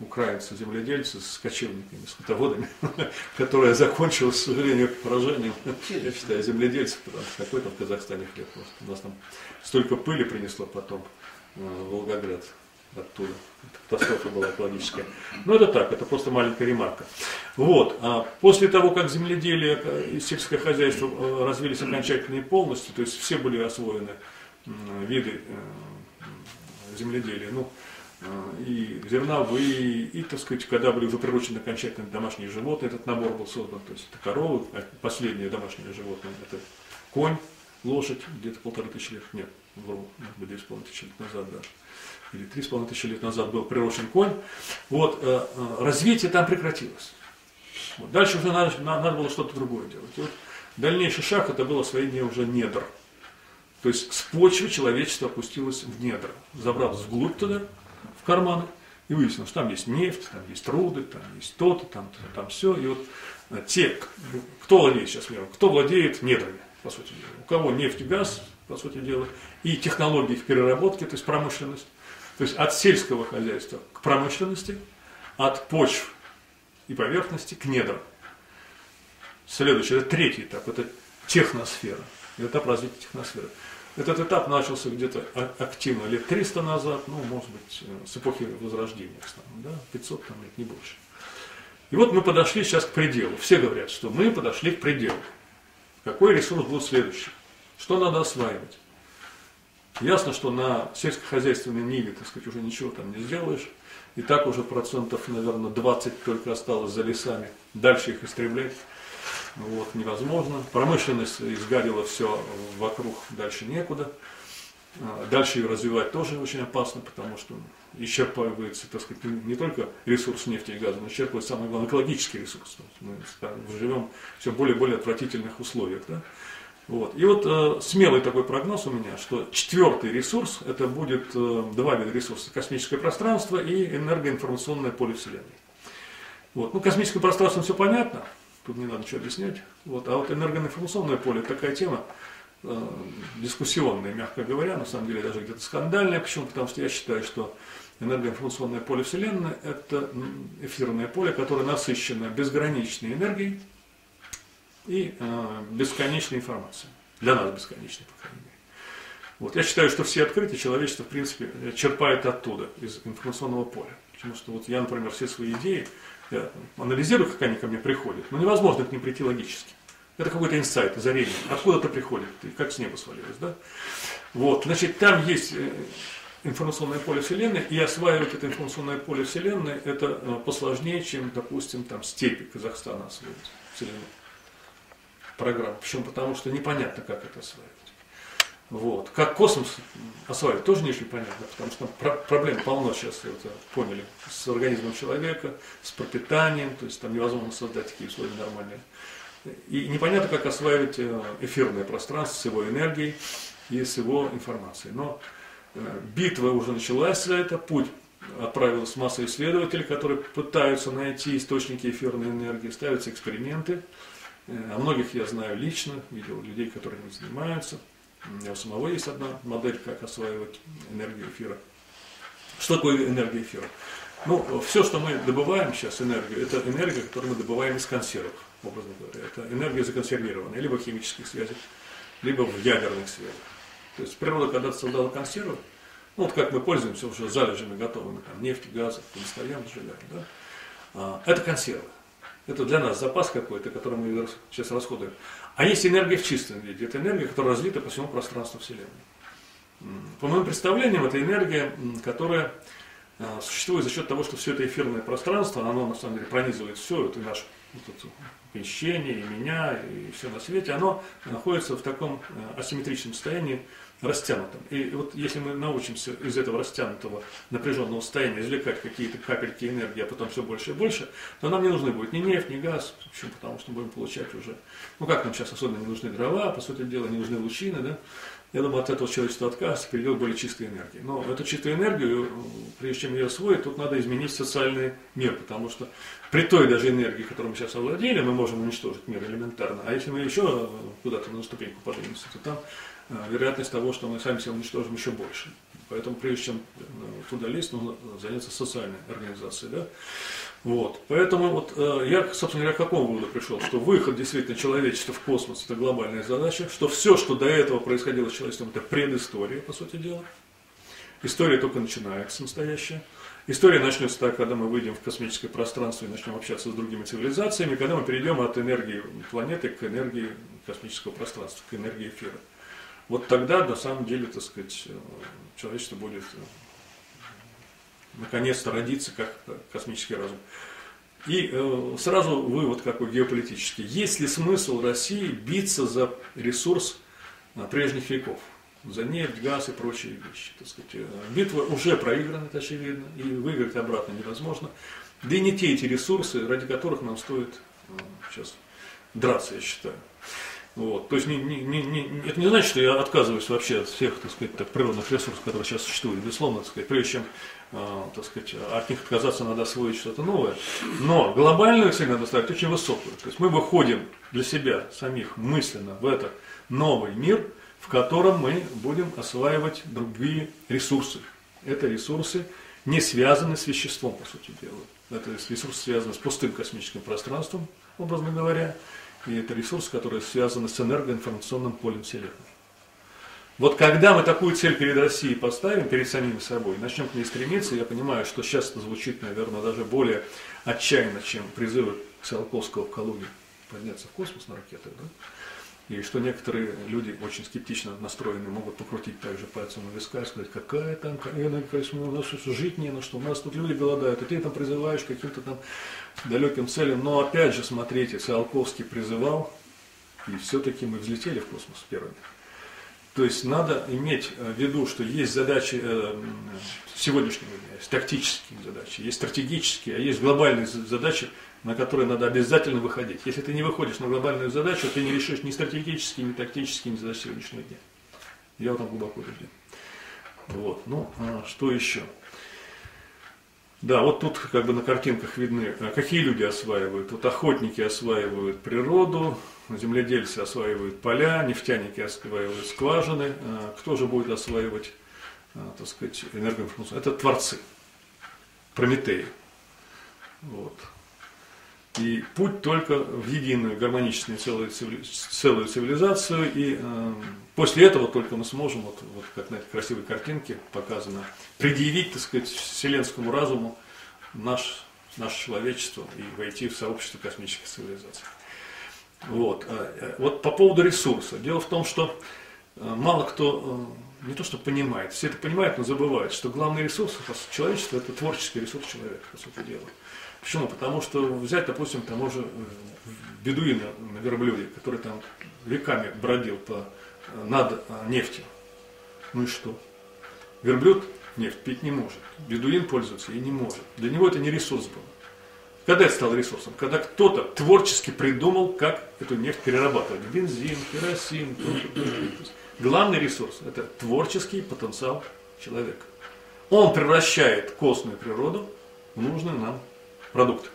украинцы, земледельцы с кочевниками, с скотоводами, которая закончилась, к сожалению, поражением, я считаю, земледельцев, потому что какой там в Казахстане хлеб просто. У нас там столько пыли принесло потом э, Волгоград оттуда. Катастрофа была экологическая. Но это так, это просто маленькая ремарка. Вот. А после того, как земледелие и сельское хозяйство э, развились окончательно и полностью, то есть все были освоены виды э, земледелия, ну, э, и зерновые, и, так сказать, когда были уже приручены окончательно домашние животные, этот набор был создан, то есть это коровы, а последнее домашнее животное, это конь, лошадь, где-то полторы тысячи лет, нет, вру, может быть, две с половиной тысячи лет назад даже, или три с половиной тысячи лет назад был приручен конь, вот, э, э, развитие там прекратилось. Вот. Дальше уже надо, надо было что-то другое делать. Вот дальнейший шаг это было освоение уже недр. То есть с почвы человечество опустилось в недра, забралось вглубь туда, в карманы, и выяснилось, что там есть нефть, там есть труды, там есть то-то, там, там все. И вот э, те, кто владеет сейчас кто владеет недрами, по сути дела. У кого нефть и газ, по сути дела, и технологии их переработки, то есть промышленность. То есть от сельского хозяйства к промышленности, от почв и поверхности к недрам. Следующий, это третий этап, это техносфера, этап развития техносферы. Этот этап начался где-то активно лет 300 назад, ну, может быть, э, с эпохи Возрождения, да, 500 там лет, не больше. И вот мы подошли сейчас к пределу. Все говорят, что мы подошли к пределу. Какой ресурс будет следующий? Что надо осваивать? Ясно, что на сельскохозяйственной ниве, так сказать, уже ничего там не сделаешь. И так уже процентов, наверное, 20 только осталось за лесами. Дальше их истреблять вот, невозможно. Промышленность изгадила все вокруг, дальше некуда. А, дальше ее развивать тоже очень опасно, потому что исчерпывается, так сказать, не только ресурс нефти и газа, но исчерпывается самый главный экологический ресурс. Мы живем все более и более отвратительных условиях. Да? Вот. И вот э, смелый такой прогноз у меня, что четвертый ресурс, это будет э, два вида ресурса, космическое пространство и энергоинформационное поле Вселенной. Вот. Ну, космическое пространство все понятно, тут не надо ничего объяснять. Вот. А вот энергоинформационное поле такая тема, э, дискуссионная, мягко говоря, на самом деле даже где-то скандальная. Почему? Потому что я считаю, что энергоинформационное поле Вселенной – это эфирное поле, которое насыщено безграничной энергией, и э, бесконечной информацией. Для нас бесконечной, по крайней мере. Вот. Я считаю, что все открытия человечество, в принципе, черпает оттуда, из информационного поля. Потому что вот я, например, все свои идеи я анализирую, как они ко мне приходят, но невозможно к ним прийти логически. Это какой-то инсайт, озарение. Откуда-то приходит, как с неба свалилось. Да? Вот, значит, там есть э, информационное поле Вселенной, и осваивать это информационное поле Вселенной, это э, посложнее, чем, допустим, там степи Казахстана освоить Вселенную программ. Почему? Потому что непонятно, как это осваивать. Вот. Как космос осваивать, тоже не очень понятно, потому что про проблем полно сейчас, это поняли, с организмом человека, с пропитанием, то есть там невозможно создать такие условия нормальные. И непонятно, как осваивать э, эфирное пространство с его энергией и с его информацией. Но э, битва уже началась за это, путь отправилась масса исследователей, которые пытаются найти источники эфирной энергии, ставятся эксперименты. О многих я знаю лично, видел людей, которые этим занимаются. У меня у самого есть одна модель, как осваивать энергию эфира. Что такое энергия эфира? Ну, все, что мы добываем сейчас, энергию, это энергия, которую мы добываем из консервов, образно говоря. Это энергия законсервированная, либо в химических связях, либо в ядерных связях. То есть природа когда-то создала консервы, ну вот как мы пользуемся уже залежами готовыми, там, нефть, газ, постоянно сжигаем, да? А, это консервы. Это для нас запас какой-то, который мы сейчас расходуем. А есть энергия в чистом виде. Это энергия, которая разлита по всему пространству Вселенной. По моим представлениям, это энергия, которая а, существует за счет того, что все это эфирное пространство, оно на самом деле пронизывает все, это наше вот это помещение, и меня, и все на свете, оно находится в таком а, асимметричном состоянии, растянутым. И вот если мы научимся из этого растянутого напряженного состояния извлекать какие-то капельки энергии, а потом все больше и больше, то нам не нужны будет ни нефть, ни газ, почему? Потому что мы будем получать уже, ну как нам сейчас особенно не нужны дрова, по сути дела, не нужны лучины, да? Я думаю, от этого человечество откажется, перейдет к более чистой энергии. Но эту чистую энергию, прежде чем ее освоить, тут надо изменить социальный мир, потому что при той даже энергии, которой мы сейчас овладели, мы можем уничтожить мир элементарно. А если мы еще куда-то на ступеньку поднимемся, то там вероятность того, что мы сами себя уничтожим, еще больше. Поэтому прежде чем э, туда лезть, нужно заняться социальной организацией. Да? Вот. Поэтому вот, э, я, собственно говоря, к какому выводу пришел, что выход действительно человечества в космос – это глобальная задача, что все, что до этого происходило с человечеством, это предыстория, по сути дела. История только начинается настоящая. История начнется так, когда мы выйдем в космическое пространство и начнем общаться с другими цивилизациями, когда мы перейдем от энергии планеты к энергии космического пространства, к энергии эфира. Вот тогда, на самом деле, так сказать, э, человечество будет э, наконец-то родится как космический разум. И э, сразу вывод какой геополитический. Есть ли смысл России биться за ресурс э, прежних веков? За нефть, газ и прочие вещи. Так сказать. Э, битва уже проиграна, это очевидно, и выиграть обратно невозможно. Да и не те эти ресурсы, ради которых нам стоит э, сейчас драться, я считаю. Вот. То есть не, не, не, не, это не значит, что я отказываюсь вообще от всех так сказать, так, природных ресурсов, которые сейчас существуют. Безусловно, так сказать, прежде чем э, так сказать, от них отказаться, надо освоить что-то новое. Но глобальную цель надо ставить очень высокую. То есть мы выходим для себя самих мысленно в этот новый мир, в котором мы будем осваивать другие ресурсы. Это ресурсы не связаны с веществом, по сути дела. Это ресурсы связаны с пустым космическим пространством, образно говоря, и это ресурсы, которые связаны с энергоинформационным полем Вселенной. Вот когда мы такую цель перед Россией поставим, перед самими собой, начнем к ней стремиться, я понимаю, что сейчас это звучит, наверное, даже более отчаянно, чем призывы Циолковского в Калуге подняться в космос на ракетах, да? И что некоторые люди очень скептично настроены могут покрутить также пальцем на виска и сказать, какая там энергия, у нас жить не на что, у нас тут люди голодают, и ты там призываешь каким-то там далеким целям. Но опять же, смотрите, Циолковский призывал, и все-таки мы взлетели в космос первыми. То есть надо иметь в виду, что есть задачи э, сегодняшнего дня, есть тактические задачи, есть стратегические, а есть глобальные задачи, на которые надо обязательно выходить. Если ты не выходишь на глобальную задачу, ты не решишь ни стратегические, ни тактические, ни задачи сегодняшнего дня. Я в этом глубоко убежден. Вот. Ну, а что еще? Да, вот тут как бы на картинках видны, а какие люди осваивают. Вот охотники осваивают природу, земледельцы осваивают поля, нефтяники осваивают скважины. А кто же будет осваивать, а, так сказать, энергоинформацию? Это творцы, Прометеи. Вот. И путь только в единую гармоничную целую, целую цивилизацию. И э, после этого только мы сможем, вот, вот как на этой красивой картинке показано, предъявить, так сказать, вселенскому разуму наш, наше человечество и войти в сообщество космических цивилизаций. Вот. Э, э, вот по поводу ресурса. Дело в том, что э, мало кто не то что понимает, все это понимают, но забывают, что главный ресурс человечества – это творческий ресурс человека, по сути дела. Почему? Потому что взять, допустим, того же э, бедуина на верблюде, который там веками бродил по, э, над э, нефтью. Ну и что? Верблюд нефть пить не может. Бедуин пользоваться и не может. Для него это не ресурс был. Когда это стало ресурсом? Когда кто-то творчески придумал, как эту нефть перерабатывать. Бензин, керосин. Главный ресурс – это творческий потенциал человека. Он превращает костную природу в нужную нам продукт.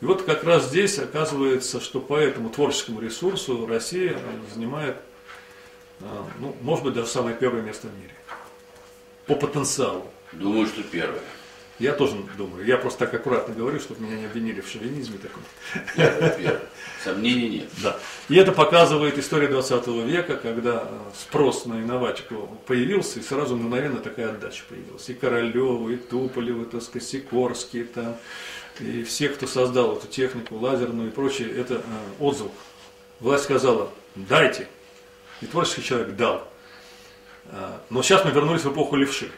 И вот как раз здесь оказывается, что по этому творческому ресурсу Россия занимает, а, ну, может быть, даже самое первое место в мире. По потенциалу. Думаю, что первое. Я тоже думаю. Я просто так аккуратно говорю, чтобы меня не обвинили в шовинизме таком. Первое, первое. Сомнений нет. Да. И это показывает история 20 века, когда э, спрос на инноватику появился, и сразу мгновенно такая отдача появилась. И Королеву, и Туполеву, и, так сказать, Сикорский, там, и все, кто создал эту технику, лазерную и прочее, это э, отзыв. Власть сказала, дайте. И творческий человек дал. Э, но сейчас мы вернулись в эпоху левши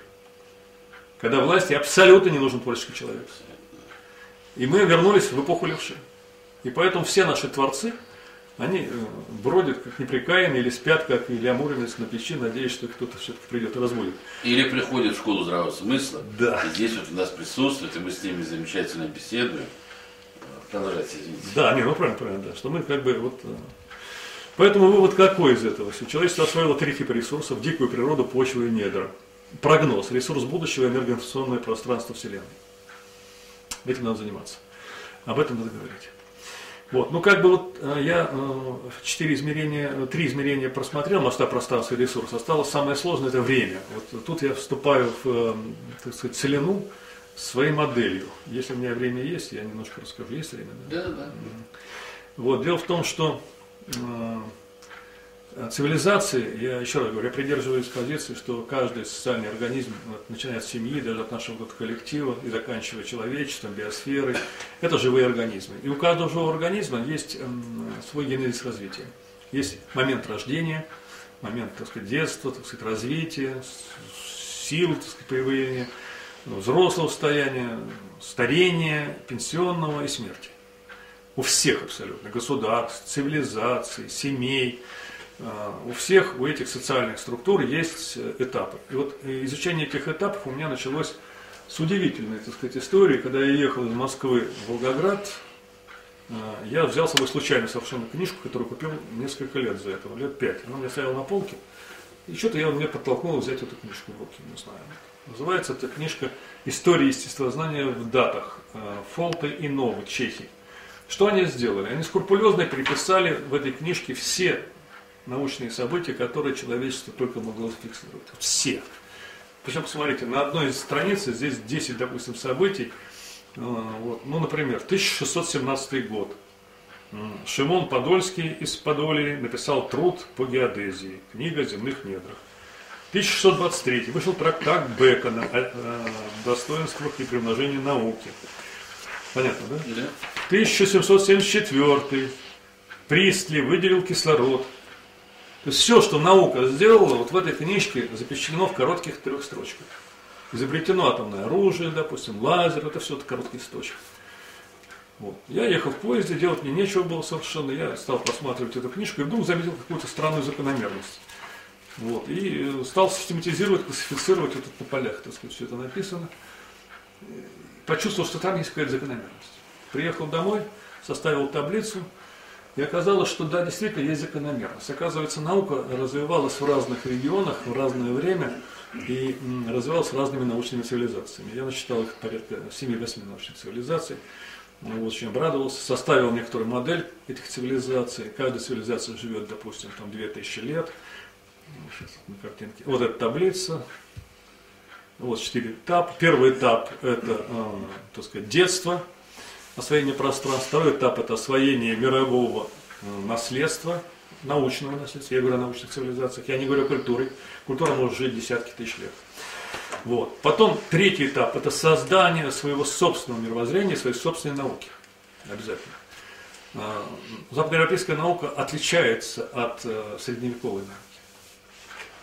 когда власти абсолютно не нужен творческий человек. И мы вернулись в эпоху левши. И поэтому все наши творцы, они э, бродят как неприкаянные или спят, как Илья Муромец на печи, надеясь, что кто-то все-таки придет и разбудит. Или приходят в школу здравого смысла, да. и здесь вот у нас присутствует, и мы с ними замечательно беседуем. Продолжайте, извините. Да, не, ну правильно, правильно, да, что мы как бы вот... Э, поэтому вывод какой из этого? Человечество освоило три типа ресурсов, дикую природу, почву и недра прогноз, ресурс будущего, энергоинформационное пространство Вселенной. Этим надо заниматься. Об этом надо говорить. Вот, ну как бы вот э, я э, четыре измерения, три измерения просмотрел, масштаб пространства и ресурс. Осталось самое сложное это время. Вот тут я вступаю в, э, так сказать, целину своей моделью. Если у меня время есть, я немножко расскажу. Есть время? Да, да. да. Вот, дело в том, что Э, цивилизации, я еще раз говорю, я придерживаюсь позиции, что каждый социальный организм, вот, начиная с семьи, даже от нашего коллектива и заканчивая человечеством, биосферой, это живые организмы. И у каждого живого организма есть эм, свой генезис развития. Есть момент рождения, момент так сказать, детства, так сказать, развития, сил так сказать, появления, взрослого состояния, старения, пенсионного и смерти. У всех абсолютно, государств, цивилизаций, семей, э, у всех, у этих социальных структур есть этапы. И вот изучение этих этапов у меня началось с удивительной, так сказать, историей, когда я ехал из Москвы в Волгоград, э, я взял с собой случайно совершенно книжку, которую купил несколько лет за этого, лет пять. Она меня стояла на полке, и что-то я меня подтолкнул взять эту книжку в руки, не знаю. Называется эта книжка «История естествознания в датах» э, Фолты и Новы, Чехии. Что они сделали? Они скрупулезно приписали в этой книжке все научные события, которые человечество только могло зафиксировать. Все. Причем, посмотрите, на одной из страниц здесь 10, допустим, событий. Э, вот. Ну, например, 1617 год. Шимон Подольский из Подолии написал труд по геодезии, книга о земных недрах. 1623 вышел трактат Бекона о достоинствах и примножении науки. Понятно, да? Да. 1774 Пристли выделил кислород то есть все, что наука сделала, вот в этой книжке запечатлено в коротких трех строчках. Изобретено атомное оружие, допустим, лазер, это все это короткие строчки. Вот. Я ехал в поезде, делать мне нечего было совершенно. Я стал просматривать эту книжку и вдруг заметил какую-то странную закономерность. Вот. И стал систематизировать, классифицировать вот это на полях, так сказать, все это написано. Почувствовал, что там есть какая-то закономерность. Приехал домой, составил таблицу, и оказалось, что да, действительно есть закономерность. Оказывается, наука развивалась в разных регионах в разное время и развивалась разными научными цивилизациями. Я насчитал их порядка 7-8 научных цивилизаций. Ну, очень обрадовался, составил некоторую модель этих цивилизаций. Каждая цивилизация живет, допустим, там 2000 лет. Сейчас на картинке. Вот эта таблица. Вот четыре этапа. Первый этап – это, э, так сказать, детство – освоение пространства. Второй этап – это освоение мирового э, наследства, научного наследства. Я говорю о научных цивилизациях, я не говорю о культуре. Культура может жить десятки тысяч лет. Вот. Потом третий этап – это создание своего собственного мировоззрения, своей собственной науки. Обязательно. А, западноевропейская наука отличается от э, средневековой науки.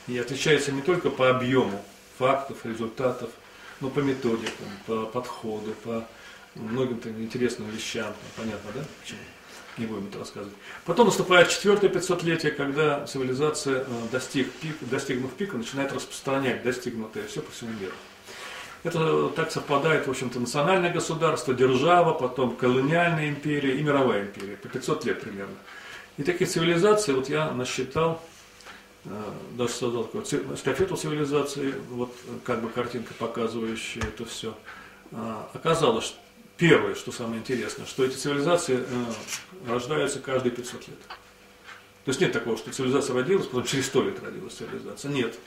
И отличается не только по объему фактов, результатов, но по методикам, по подходу, по многим -то интересным вещам, понятно, да, почему? Не будем это рассказывать. Потом наступает четвертое пятьсотлетие, когда цивилизация, э, достиг пик, достигнув пика, начинает распространять достигнутое все по всему миру. Это так совпадает, в общем-то, национальное государство, держава, потом колониальная империя и мировая империя, по 500 лет примерно. И таких цивилизаций, вот я насчитал, э, даже создал такую эстафету цивилизации, вот как бы картинка, показывающая это все. А, оказалось, Первое, что самое интересное, что эти цивилизации э, рождаются каждые 500 лет. То есть нет такого, что цивилизация родилась, потом через 100 лет родилась цивилизация. Нет.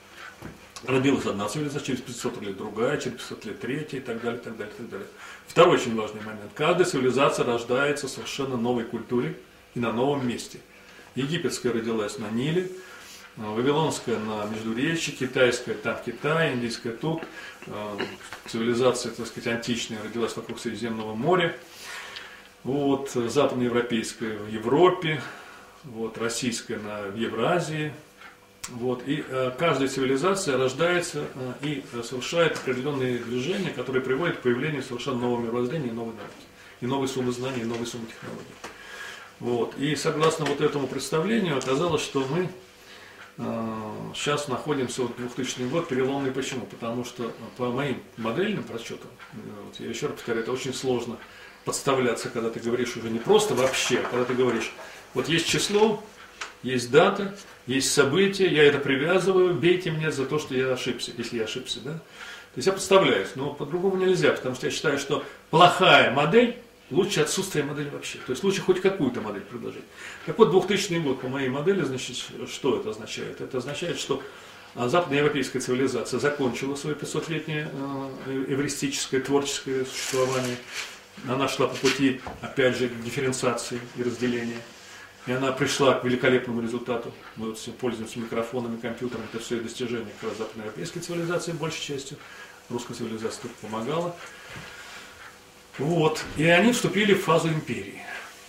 Родилась одна цивилизация, через 500 лет другая, через 500 лет третья и так далее, и так далее, и так далее. Второй очень важный момент. Каждая цивилизация рождается в совершенно новой культуре и на новом месте. Египетская родилась на Ниле, Вавилонская на Междуречье, китайская там в Китае, индийская тут, э, цивилизация, так сказать, античная родилась вокруг Средиземного моря, вот, западноевропейская в Европе, вот, российская на, Евразии, вот, и э, каждая цивилизация рождается э, и совершает определенные движения, которые приводят к появлению совершенно нового мировоззрения и новой науки, и новой суммы знаний, и новой суммы технологий. Вот. И согласно вот этому представлению оказалось, что мы сейчас находимся, вот 2000 год, переломный почему? Потому что по моим модельным расчетам, вот я еще раз повторяю, это очень сложно подставляться, когда ты говоришь уже не просто вообще, а когда ты говоришь, вот есть число, есть дата, есть события, я это привязываю, бейте меня за то, что я ошибся, если я ошибся, да? То есть я подставляюсь, но по-другому нельзя, потому что я считаю, что плохая модель Лучше отсутствие модели вообще. То есть лучше хоть какую-то модель предложить. Так вот, 2000 год по моей модели, значит, что это означает? Это означает, что а, западноевропейская цивилизация закончила свое 500-летнее э, эвристическое творческое существование. Она шла по пути, опять же, дифференциации и разделению. И она пришла к великолепному результату. Мы вот все пользуемся микрофонами, компьютерами. Это все достижения как раз западноевропейской цивилизации, большей частью. Русская цивилизация тут помогала. Вот. И они вступили в фазу империи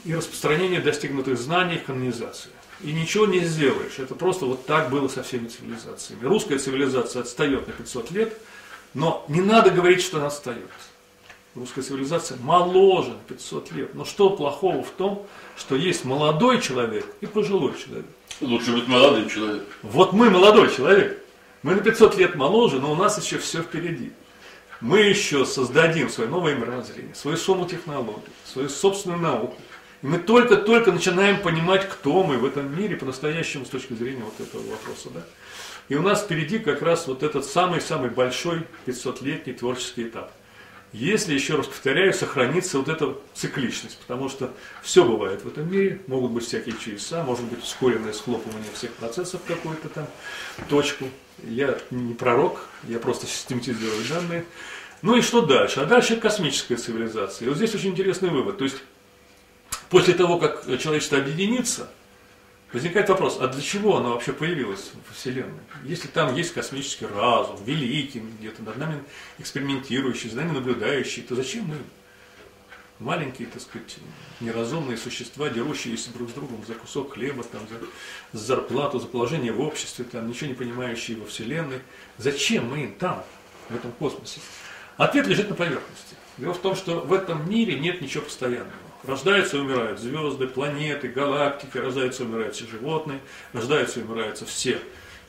и распространения достигнутых знаний, канонизации. И ничего не сделаешь. Это просто вот так было со всеми цивилизациями. Русская цивилизация отстает на 500 лет, Но не надо говорить, что она отстает. Русская цивилизация моложе на 500 лет. Но что плохого в том, что есть молодой человек и пожилой человек? Лучше быть молодым человеком. Вот мы молодой человек. Мы на 500 лет моложе, но у нас еще все впереди. Мы еще создадим свое новое мировоззрение, свою сумму технологий, свою собственную науку. И мы только-только начинаем понимать, кто мы в этом мире по-настоящему с точки зрения вот этого вопроса. Да? И у нас впереди как раз вот этот самый-самый большой 500-летний творческий этап. Если, еще раз повторяю, сохранится вот эта цикличность, потому что все бывает в этом мире, могут быть всякие чудеса, может быть ускоренное схлопывание всех процессов какую-то там точку. Я не пророк, я просто систематизирую данные. Ну и что дальше? А дальше космическая цивилизация. И вот здесь очень интересный вывод. То есть после того, как человечество объединится, Возникает вопрос, а для чего она вообще появилась в Вселенной? Если там есть космический разум, великий где-то, над нами экспериментирующий, за нами наблюдающий, то зачем мы, маленькие, так сказать, неразумные существа, дерущиеся друг с другом за кусок хлеба, там, за, за зарплату, за положение в обществе, там, ничего не понимающие во Вселенной, зачем мы им там, в этом космосе? Ответ лежит на поверхности. Дело в том, что в этом мире нет ничего постоянного. Рождаются и умирают звезды, планеты, галактики, рождаются и умирают все животные, рождаются и умирают все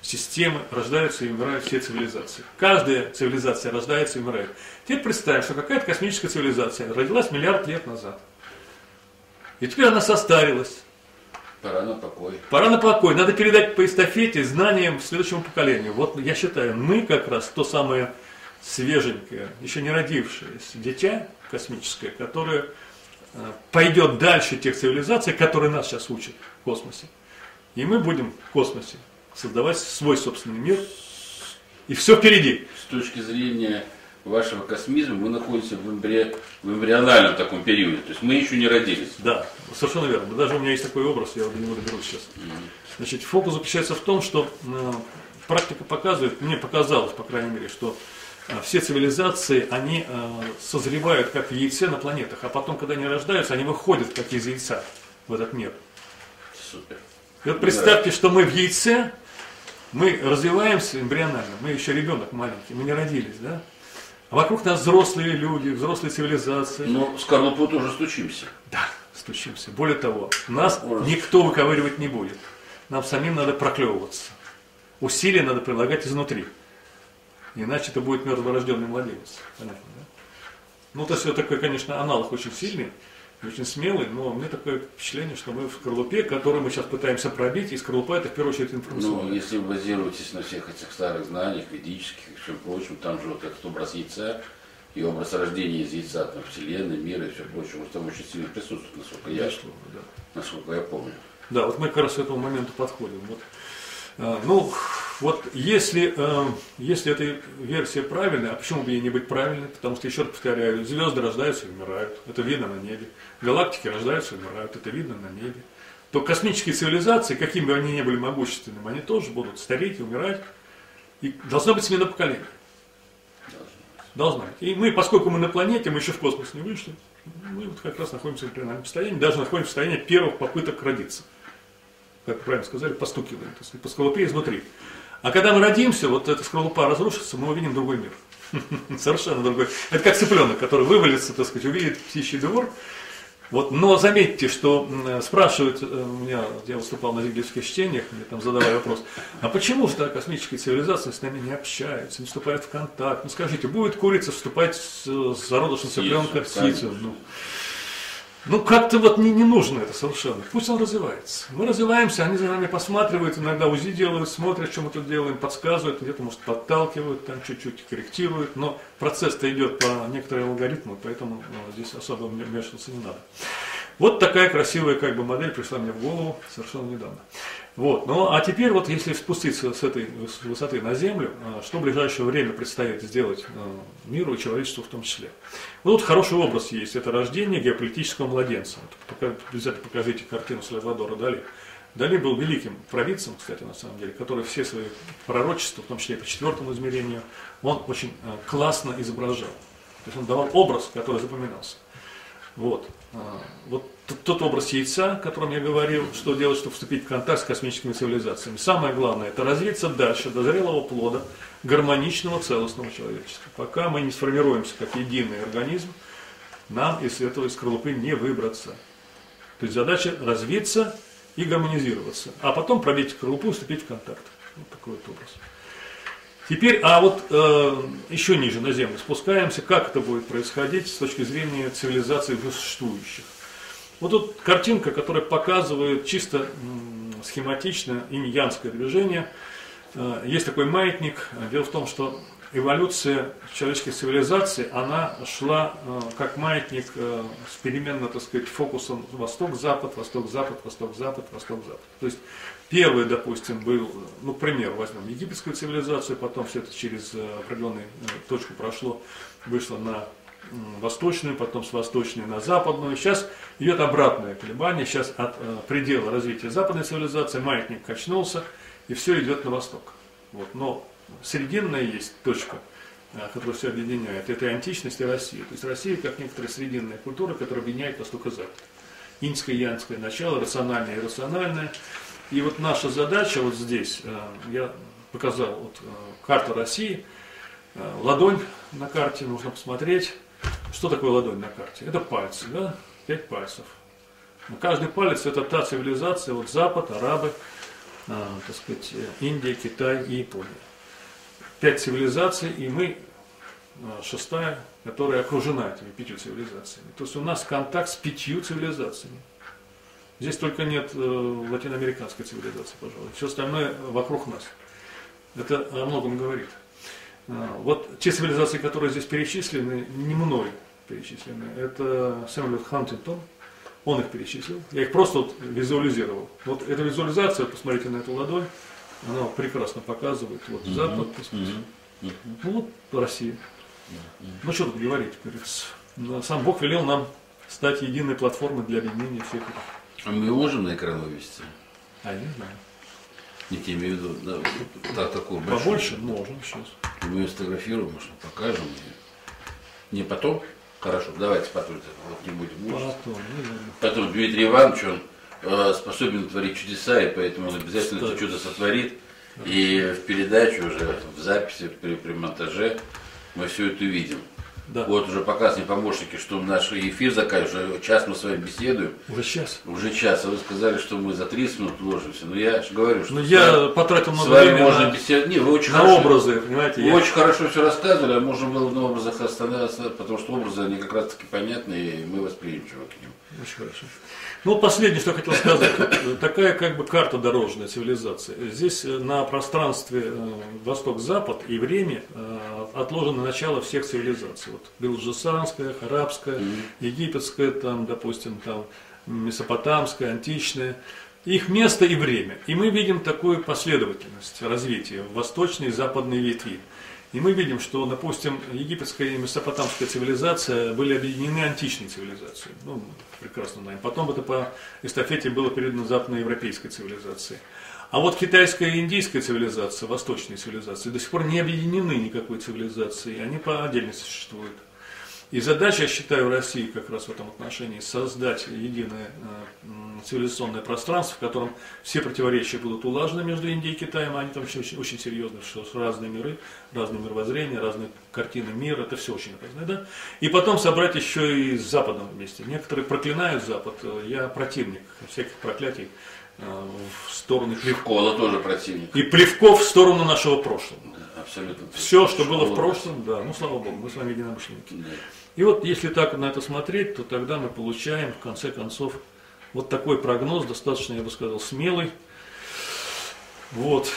системы, рождаются и умирают все цивилизации. Каждая цивилизация рождается и умирает. Теперь представим, что какая-то космическая цивилизация родилась миллиард лет назад. И теперь она состарилась. Пора на покой. Пора на покой. Надо передать по эстафете знаниям следующему поколению. Вот я считаю, мы как раз то самое свеженькое, еще не родившееся дитя космическое, которое Э, пойдет дальше тех цивилизаций, которые нас сейчас учат в космосе. И мы будем в космосе создавать свой собственный мир. И все впереди. С точки зрения вашего космизма мы находимся в, эмбри... в эмбриональном таком периоде. То есть мы еще не родились. Да, совершенно верно. Даже у меня есть такой образ, я до него доберусь сейчас. Значит, фокус заключается в том, что э, практика показывает, мне показалось, по крайней мере, что а все цивилизации, они э, созревают как в яйце на планетах, а потом, когда они рождаются, они выходят как из яйца в этот мир. Супер. И вот представьте, что мы в яйце, мы развиваемся эмбрионально, мы еще ребенок маленький, мы не родились, да? А вокруг нас взрослые люди, взрослые цивилизации. Но с скорлупу тоже стучимся. Да, стучимся. Более того, нас Ужас. никто выковыривать не будет. Нам самим надо проклевываться. Усилия надо прилагать изнутри. Иначе это будет мертворожденный младенец. Понятно, да? Ну, то есть это такой, конечно, аналог очень сильный, очень смелый, но мне такое впечатление, что мы в скорлупе, которую мы сейчас пытаемся пробить, и скорлупа это в первую очередь информационная. Ну, если вы базируетесь на всех этих старых знаниях, ведических и всем прочем, там же вот этот образ яйца и образ рождения из яйца, там, Вселенной, мира и все прочее, там очень сильно присутствует, насколько я, да. насколько я помню. Да, вот мы как раз к этому моменту подходим. Вот. А, ну, вот если, э, если эта версия правильная, а почему бы ей не быть правильной? Потому что, еще раз повторяю, звезды рождаются и умирают, это видно на небе. Галактики рождаются и умирают, это видно на небе. То космические цивилизации, какими бы они ни были могущественными, они тоже будут стареть и умирать. И должна быть смена поколений. Должна быть. И мы, поскольку мы на планете, мы еще в космос не вышли, мы вот как раз находимся в примерном состоянии, даже находимся в состоянии первых попыток родиться. Как правильно сказали, постукиваем, то есть по скорлупе изнутри. А когда мы родимся, вот эта скорлупа разрушится, мы увидим другой мир. Совершенно другой. Это как цыпленок, который вывалится, так сказать, увидит птичий двор. Вот, но заметьте, что спрашивают э, меня, я выступал на зиглевских чтениях, мне там задавали вопрос, а почему же так космические цивилизации с нами не общаются, не вступают в контакт? Ну скажите, будет курица вступать с, с зародышем цыпленка в птицу? Ну, ну, как-то вот не, не нужно это совершенно. Пусть он развивается. Мы развиваемся, они за нами посматривают, иногда УЗИ делают, смотрят, что мы тут делаем, подсказывают, где-то, может, подталкивают, там чуть-чуть корректируют. Но процесс-то идет по некоторым алгоритмам, поэтому ну, здесь особо вмешиваться не надо. Вот такая красивая как бы модель пришла мне в голову совершенно недавно. Вот. Ну а теперь вот если спуститься с этой высоты на Землю, а, что в ближайшее время предстоит сделать а, миру и человечеству в том числе. Вот хороший образ есть, это рождение геополитического младенца. Вот, обязательно покажите картину Сальвадора Дали. Дали был великим провидцем, кстати, на самом деле, который все свои пророчества, в том числе и по четвертому измерению, он очень а, классно изображал. То есть он давал образ, который запоминался. Вот. Вот тот образ яйца, о котором я говорил, что делать, чтобы вступить в контакт с космическими цивилизациями. Самое главное – это развиться дальше, до зрелого плода, гармоничного, целостного человечества. Пока мы не сформируемся как единый организм, нам из этого из скорлупы не выбраться. То есть задача развиться и гармонизироваться, а потом пробить скорлупу и вступить в контакт. Вот такой вот образ. Теперь, а вот э, еще ниже на Землю спускаемся, как это будет происходить с точки зрения цивилизаций существующих. Вот тут картинка, которая показывает чисто схематично иньянское движение. Э, есть такой маятник. Дело в том, что эволюция человеческой цивилизации, она шла э, как маятник э, с переменно, так сказать, фокусом восток-запад, восток-запад, восток-запад, восток-запад. То есть первый, допустим, был, ну, к примеру, возьмем египетскую цивилизацию, потом все это через определенную точку прошло, вышло на восточную, потом с восточной на западную. Сейчас идет обратное колебание, сейчас от э, предела развития западной цивилизации маятник качнулся, и все идет на восток. Вот. Но срединная есть точка, э, которая все объединяет, это и античность, и Россия. То есть Россия как некоторая срединная культура, которая объединяет Восток и Запад. Инское и янское начало, рациональное и иррациональное. И вот наша задача вот здесь, э, я показал вот, карту России, ладонь на карте, нужно посмотреть, что такое ладонь на карте? Это пальцы, да? Пять пальцев. Но каждый палец это та цивилизация, вот Запад, арабы, а, так сказать, Индия, Китай и Япония. Пять цивилизаций, и мы а, шестая, которая окружена этими пятью цивилизациями. То есть у нас контакт с пятью цивилизациями. Здесь только нет э, латиноамериканской цивилизации, пожалуй. Все остальное вокруг нас. Это о многом говорит. А, вот те цивилизации, которые здесь перечислены, не мной перечислены. Это Сэмюэл Хантингтон, он их перечислил. Я их просто вот визуализировал. Вот эта визуализация, посмотрите на эту ладонь, она прекрасно показывает. Вот mm-hmm. Запад, mm-hmm. Mm-hmm. ну вот Россия. Ну что тут говорить, Сам Бог велел нам стать единой платформой для объединения всех. А мы можем на экран вывести? А я не знаю. Нет, я имею в виду, да, так, такую большую. Побольше можем сейчас. Мы ее сфотографируем, может, покажем. Не потом? Хорошо, давайте потом вот не будем. Потом, ну, потом Дмитрий Иванович, он э, способен творить чудеса, и поэтому он обязательно это чудо сотворит. И в передаче уже, в записи, при, при монтаже мы все это увидим. Да. Вот уже показаны помощники, что наш эфир заканчивается, уже час мы с вами беседуем. Уже час? Уже час, а вы сказали, что мы за 30 минут уложимся. Но я же говорю, что... Ну я потратил много времени можно на, беседовать. Не, вы очень на хорошо, образы, понимаете. Вы я... очень хорошо все рассказывали, а можно было на образах остановиться, потому что образы, они как раз таки понятны, и мы восприимчивы к ним. Очень хорошо. Ну, последнее, что я хотел сказать. Такая как бы карта дорожная цивилизации. Здесь э, на пространстве э, Восток-Запад и время э, отложено начало всех цивилизаций. Вот Белджисанская, Арабская, египетская, там, допустим, там, Месопотамская, античная. Их место и время. И мы видим такую последовательность развития в восточной и западной ветви. И мы видим, что, допустим, египетская и месопотамская цивилизация были объединены античной цивилизацией. Ну, прекрасно знаем. Потом это по эстафете было передано западноевропейской цивилизации. А вот китайская и индийская цивилизация, восточные цивилизации, до сих пор не объединены никакой цивилизацией, они по отдельности существуют. И задача, я считаю, России как раз в этом отношении создать единое э, цивилизационное пространство, в котором все противоречия будут улажены между Индией и Китаем, а они там очень, очень серьезные, что разные миры, разные мировоззрения, разные картины мира, это все очень разное, да? И потом собрать еще и с Западом вместе. Некоторые проклинают Запад, я противник всяких проклятий э, в сторону Плевкова тоже противник. И Плевков в сторону нашего прошлого. Да, абсолютно. Все, что было в прошлом, да, ну слава Богу, мы с вами единомышленники. Да. И вот если так на это смотреть, то тогда мы получаем, в конце концов, вот такой прогноз, достаточно, я бы сказал, смелый. Вот,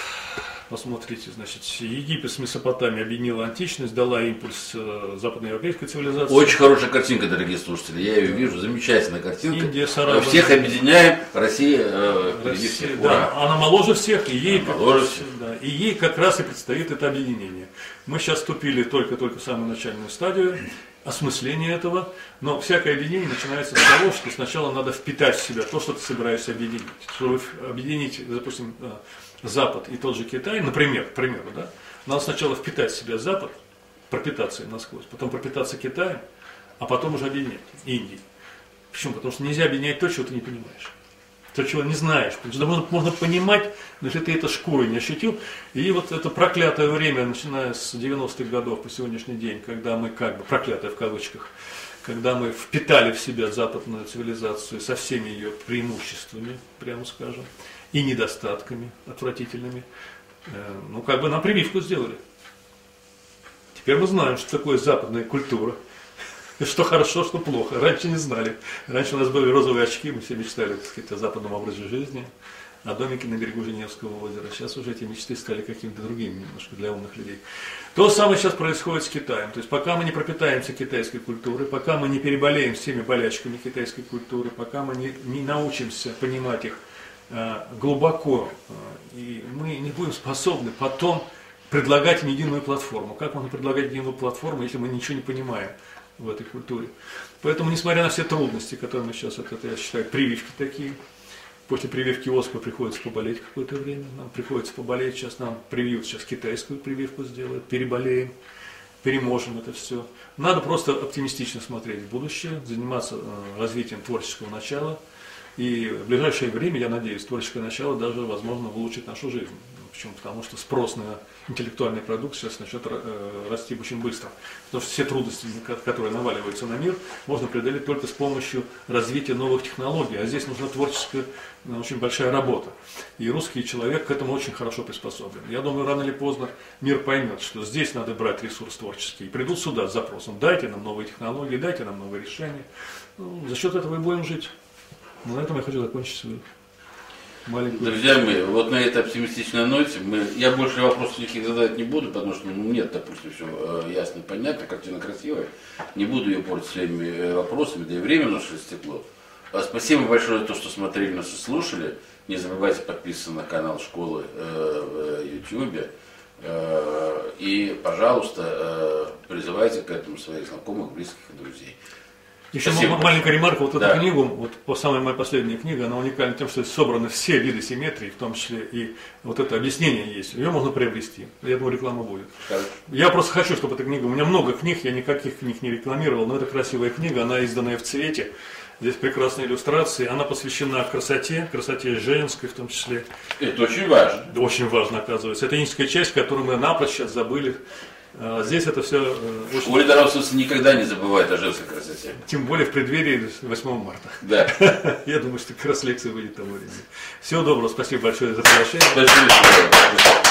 посмотрите, значит, Египет с Месопотамией объединила античность, дала импульс э, западноевропейской цивилизации. Очень хорошая картинка, дорогие слушатели, я ее вижу, замечательная картинка. Индия с арабами. Всех объединяем, Россия, э, Россия всех. Да, она моложе всех, и ей, как раз, да, и ей как раз и предстоит это объединение. Мы сейчас вступили только-только в самую начальную стадию, осмысление этого, но всякое объединение начинается с того, что сначала надо впитать в себя то, что ты собираешься объединить. Чтобы объединить, допустим, э, Запад и тот же Китай, например, к примеру, да, надо сначала впитать в себя Запад, пропитаться им насквозь, потом пропитаться Китаем, а потом уже объединять Индией. Почему? Потому что нельзя объединять то, чего ты не понимаешь. То, чего не знаешь. Потому можно, можно понимать, если ты это шкурой не ощутил. И вот это проклятое время, начиная с 90-х годов по сегодняшний день, когда мы как бы, проклятое в кавычках, когда мы впитали в себя западную цивилизацию со всеми ее преимуществами, прямо скажем, и недостатками отвратительными, э, ну как бы нам прививку сделали. Теперь мы знаем, что такое западная культура, что хорошо, что плохо. Раньше не знали. Раньше у нас были розовые очки, мы все мечтали так сказать, о западном образе жизни, о домике на берегу Женевского озера. Сейчас уже эти мечты стали какими-то другими немножко для умных людей. То же самое сейчас происходит с Китаем. То есть пока мы не пропитаемся китайской культурой, пока мы не переболеем всеми болячками китайской культуры, пока мы не, не научимся понимать их э, глубоко, э, и мы не будем способны потом предлагать им единую платформу. Как можно предлагать единую платформу, если мы ничего не понимаем в этой культуре? Поэтому, несмотря на все трудности, которые мы сейчас, это я считаю, прививки такие, После прививки оспы приходится поболеть какое-то время. Нам приходится поболеть. Сейчас нам привьют, сейчас китайскую прививку сделают. Переболеем, переможем это все. Надо просто оптимистично смотреть в будущее, заниматься э, развитием творческого начала. И в ближайшее время, я надеюсь, творческое начало даже, возможно, улучшит нашу жизнь. Почему? Потому что спрос на интеллектуальный продукт сейчас начнет э, расти очень быстро. Потому что все трудности, которые наваливаются на мир, можно преодолеть только с помощью развития новых технологий. А здесь нужна творческая, ну, очень большая работа. И русский человек к этому очень хорошо приспособлен. Я думаю, рано или поздно мир поймет, что здесь надо брать ресурс творческий. И придут сюда с запросом, дайте нам новые технологии, дайте нам новые решения. Ну, за счет этого и будем жить. На этом я хочу закончить свою маленькую... Друзья мои, вот на этой оптимистичной ноте мы, я больше вопросов никаких задать не буду, потому что ну, нет, допустим, все э, ясно и понятно, картина красивая. Не буду ее портить своими э, вопросами, да и время наше стекло. А спасибо большое за то, что смотрели нас и слушали. Не забывайте подписываться на канал школы э, в YouTube. Э, и, пожалуйста, э, призывайте к этому своих знакомых, близких и друзей. Еще Спасибо. маленькая ремарка, вот Да. эту книгу, вот по самой моей последней книге, она уникальна тем, что собраны все виды симметрии, в том числе и вот это объяснение есть. Ее можно приобрести. Я думаю, реклама будет. Хорошо. Я просто хочу, чтобы эта книга, у меня много книг, я никаких книг не рекламировал, но это красивая книга, она изданная в цвете. Здесь прекрасные иллюстрации, она посвящена красоте, красоте женской в том числе. Это очень важно. Очень важно, оказывается. Это единственная часть, которую мы напрочь сейчас забыли. А Здесь это все очень... Оля Доровсовцы никогда не забывает о женской красоте. Тем более в преддверии 8 марта. Да. Я думаю, что как раз лекция выйдет того времени. Всего доброго, спасибо большое за приглашение. Спасибо.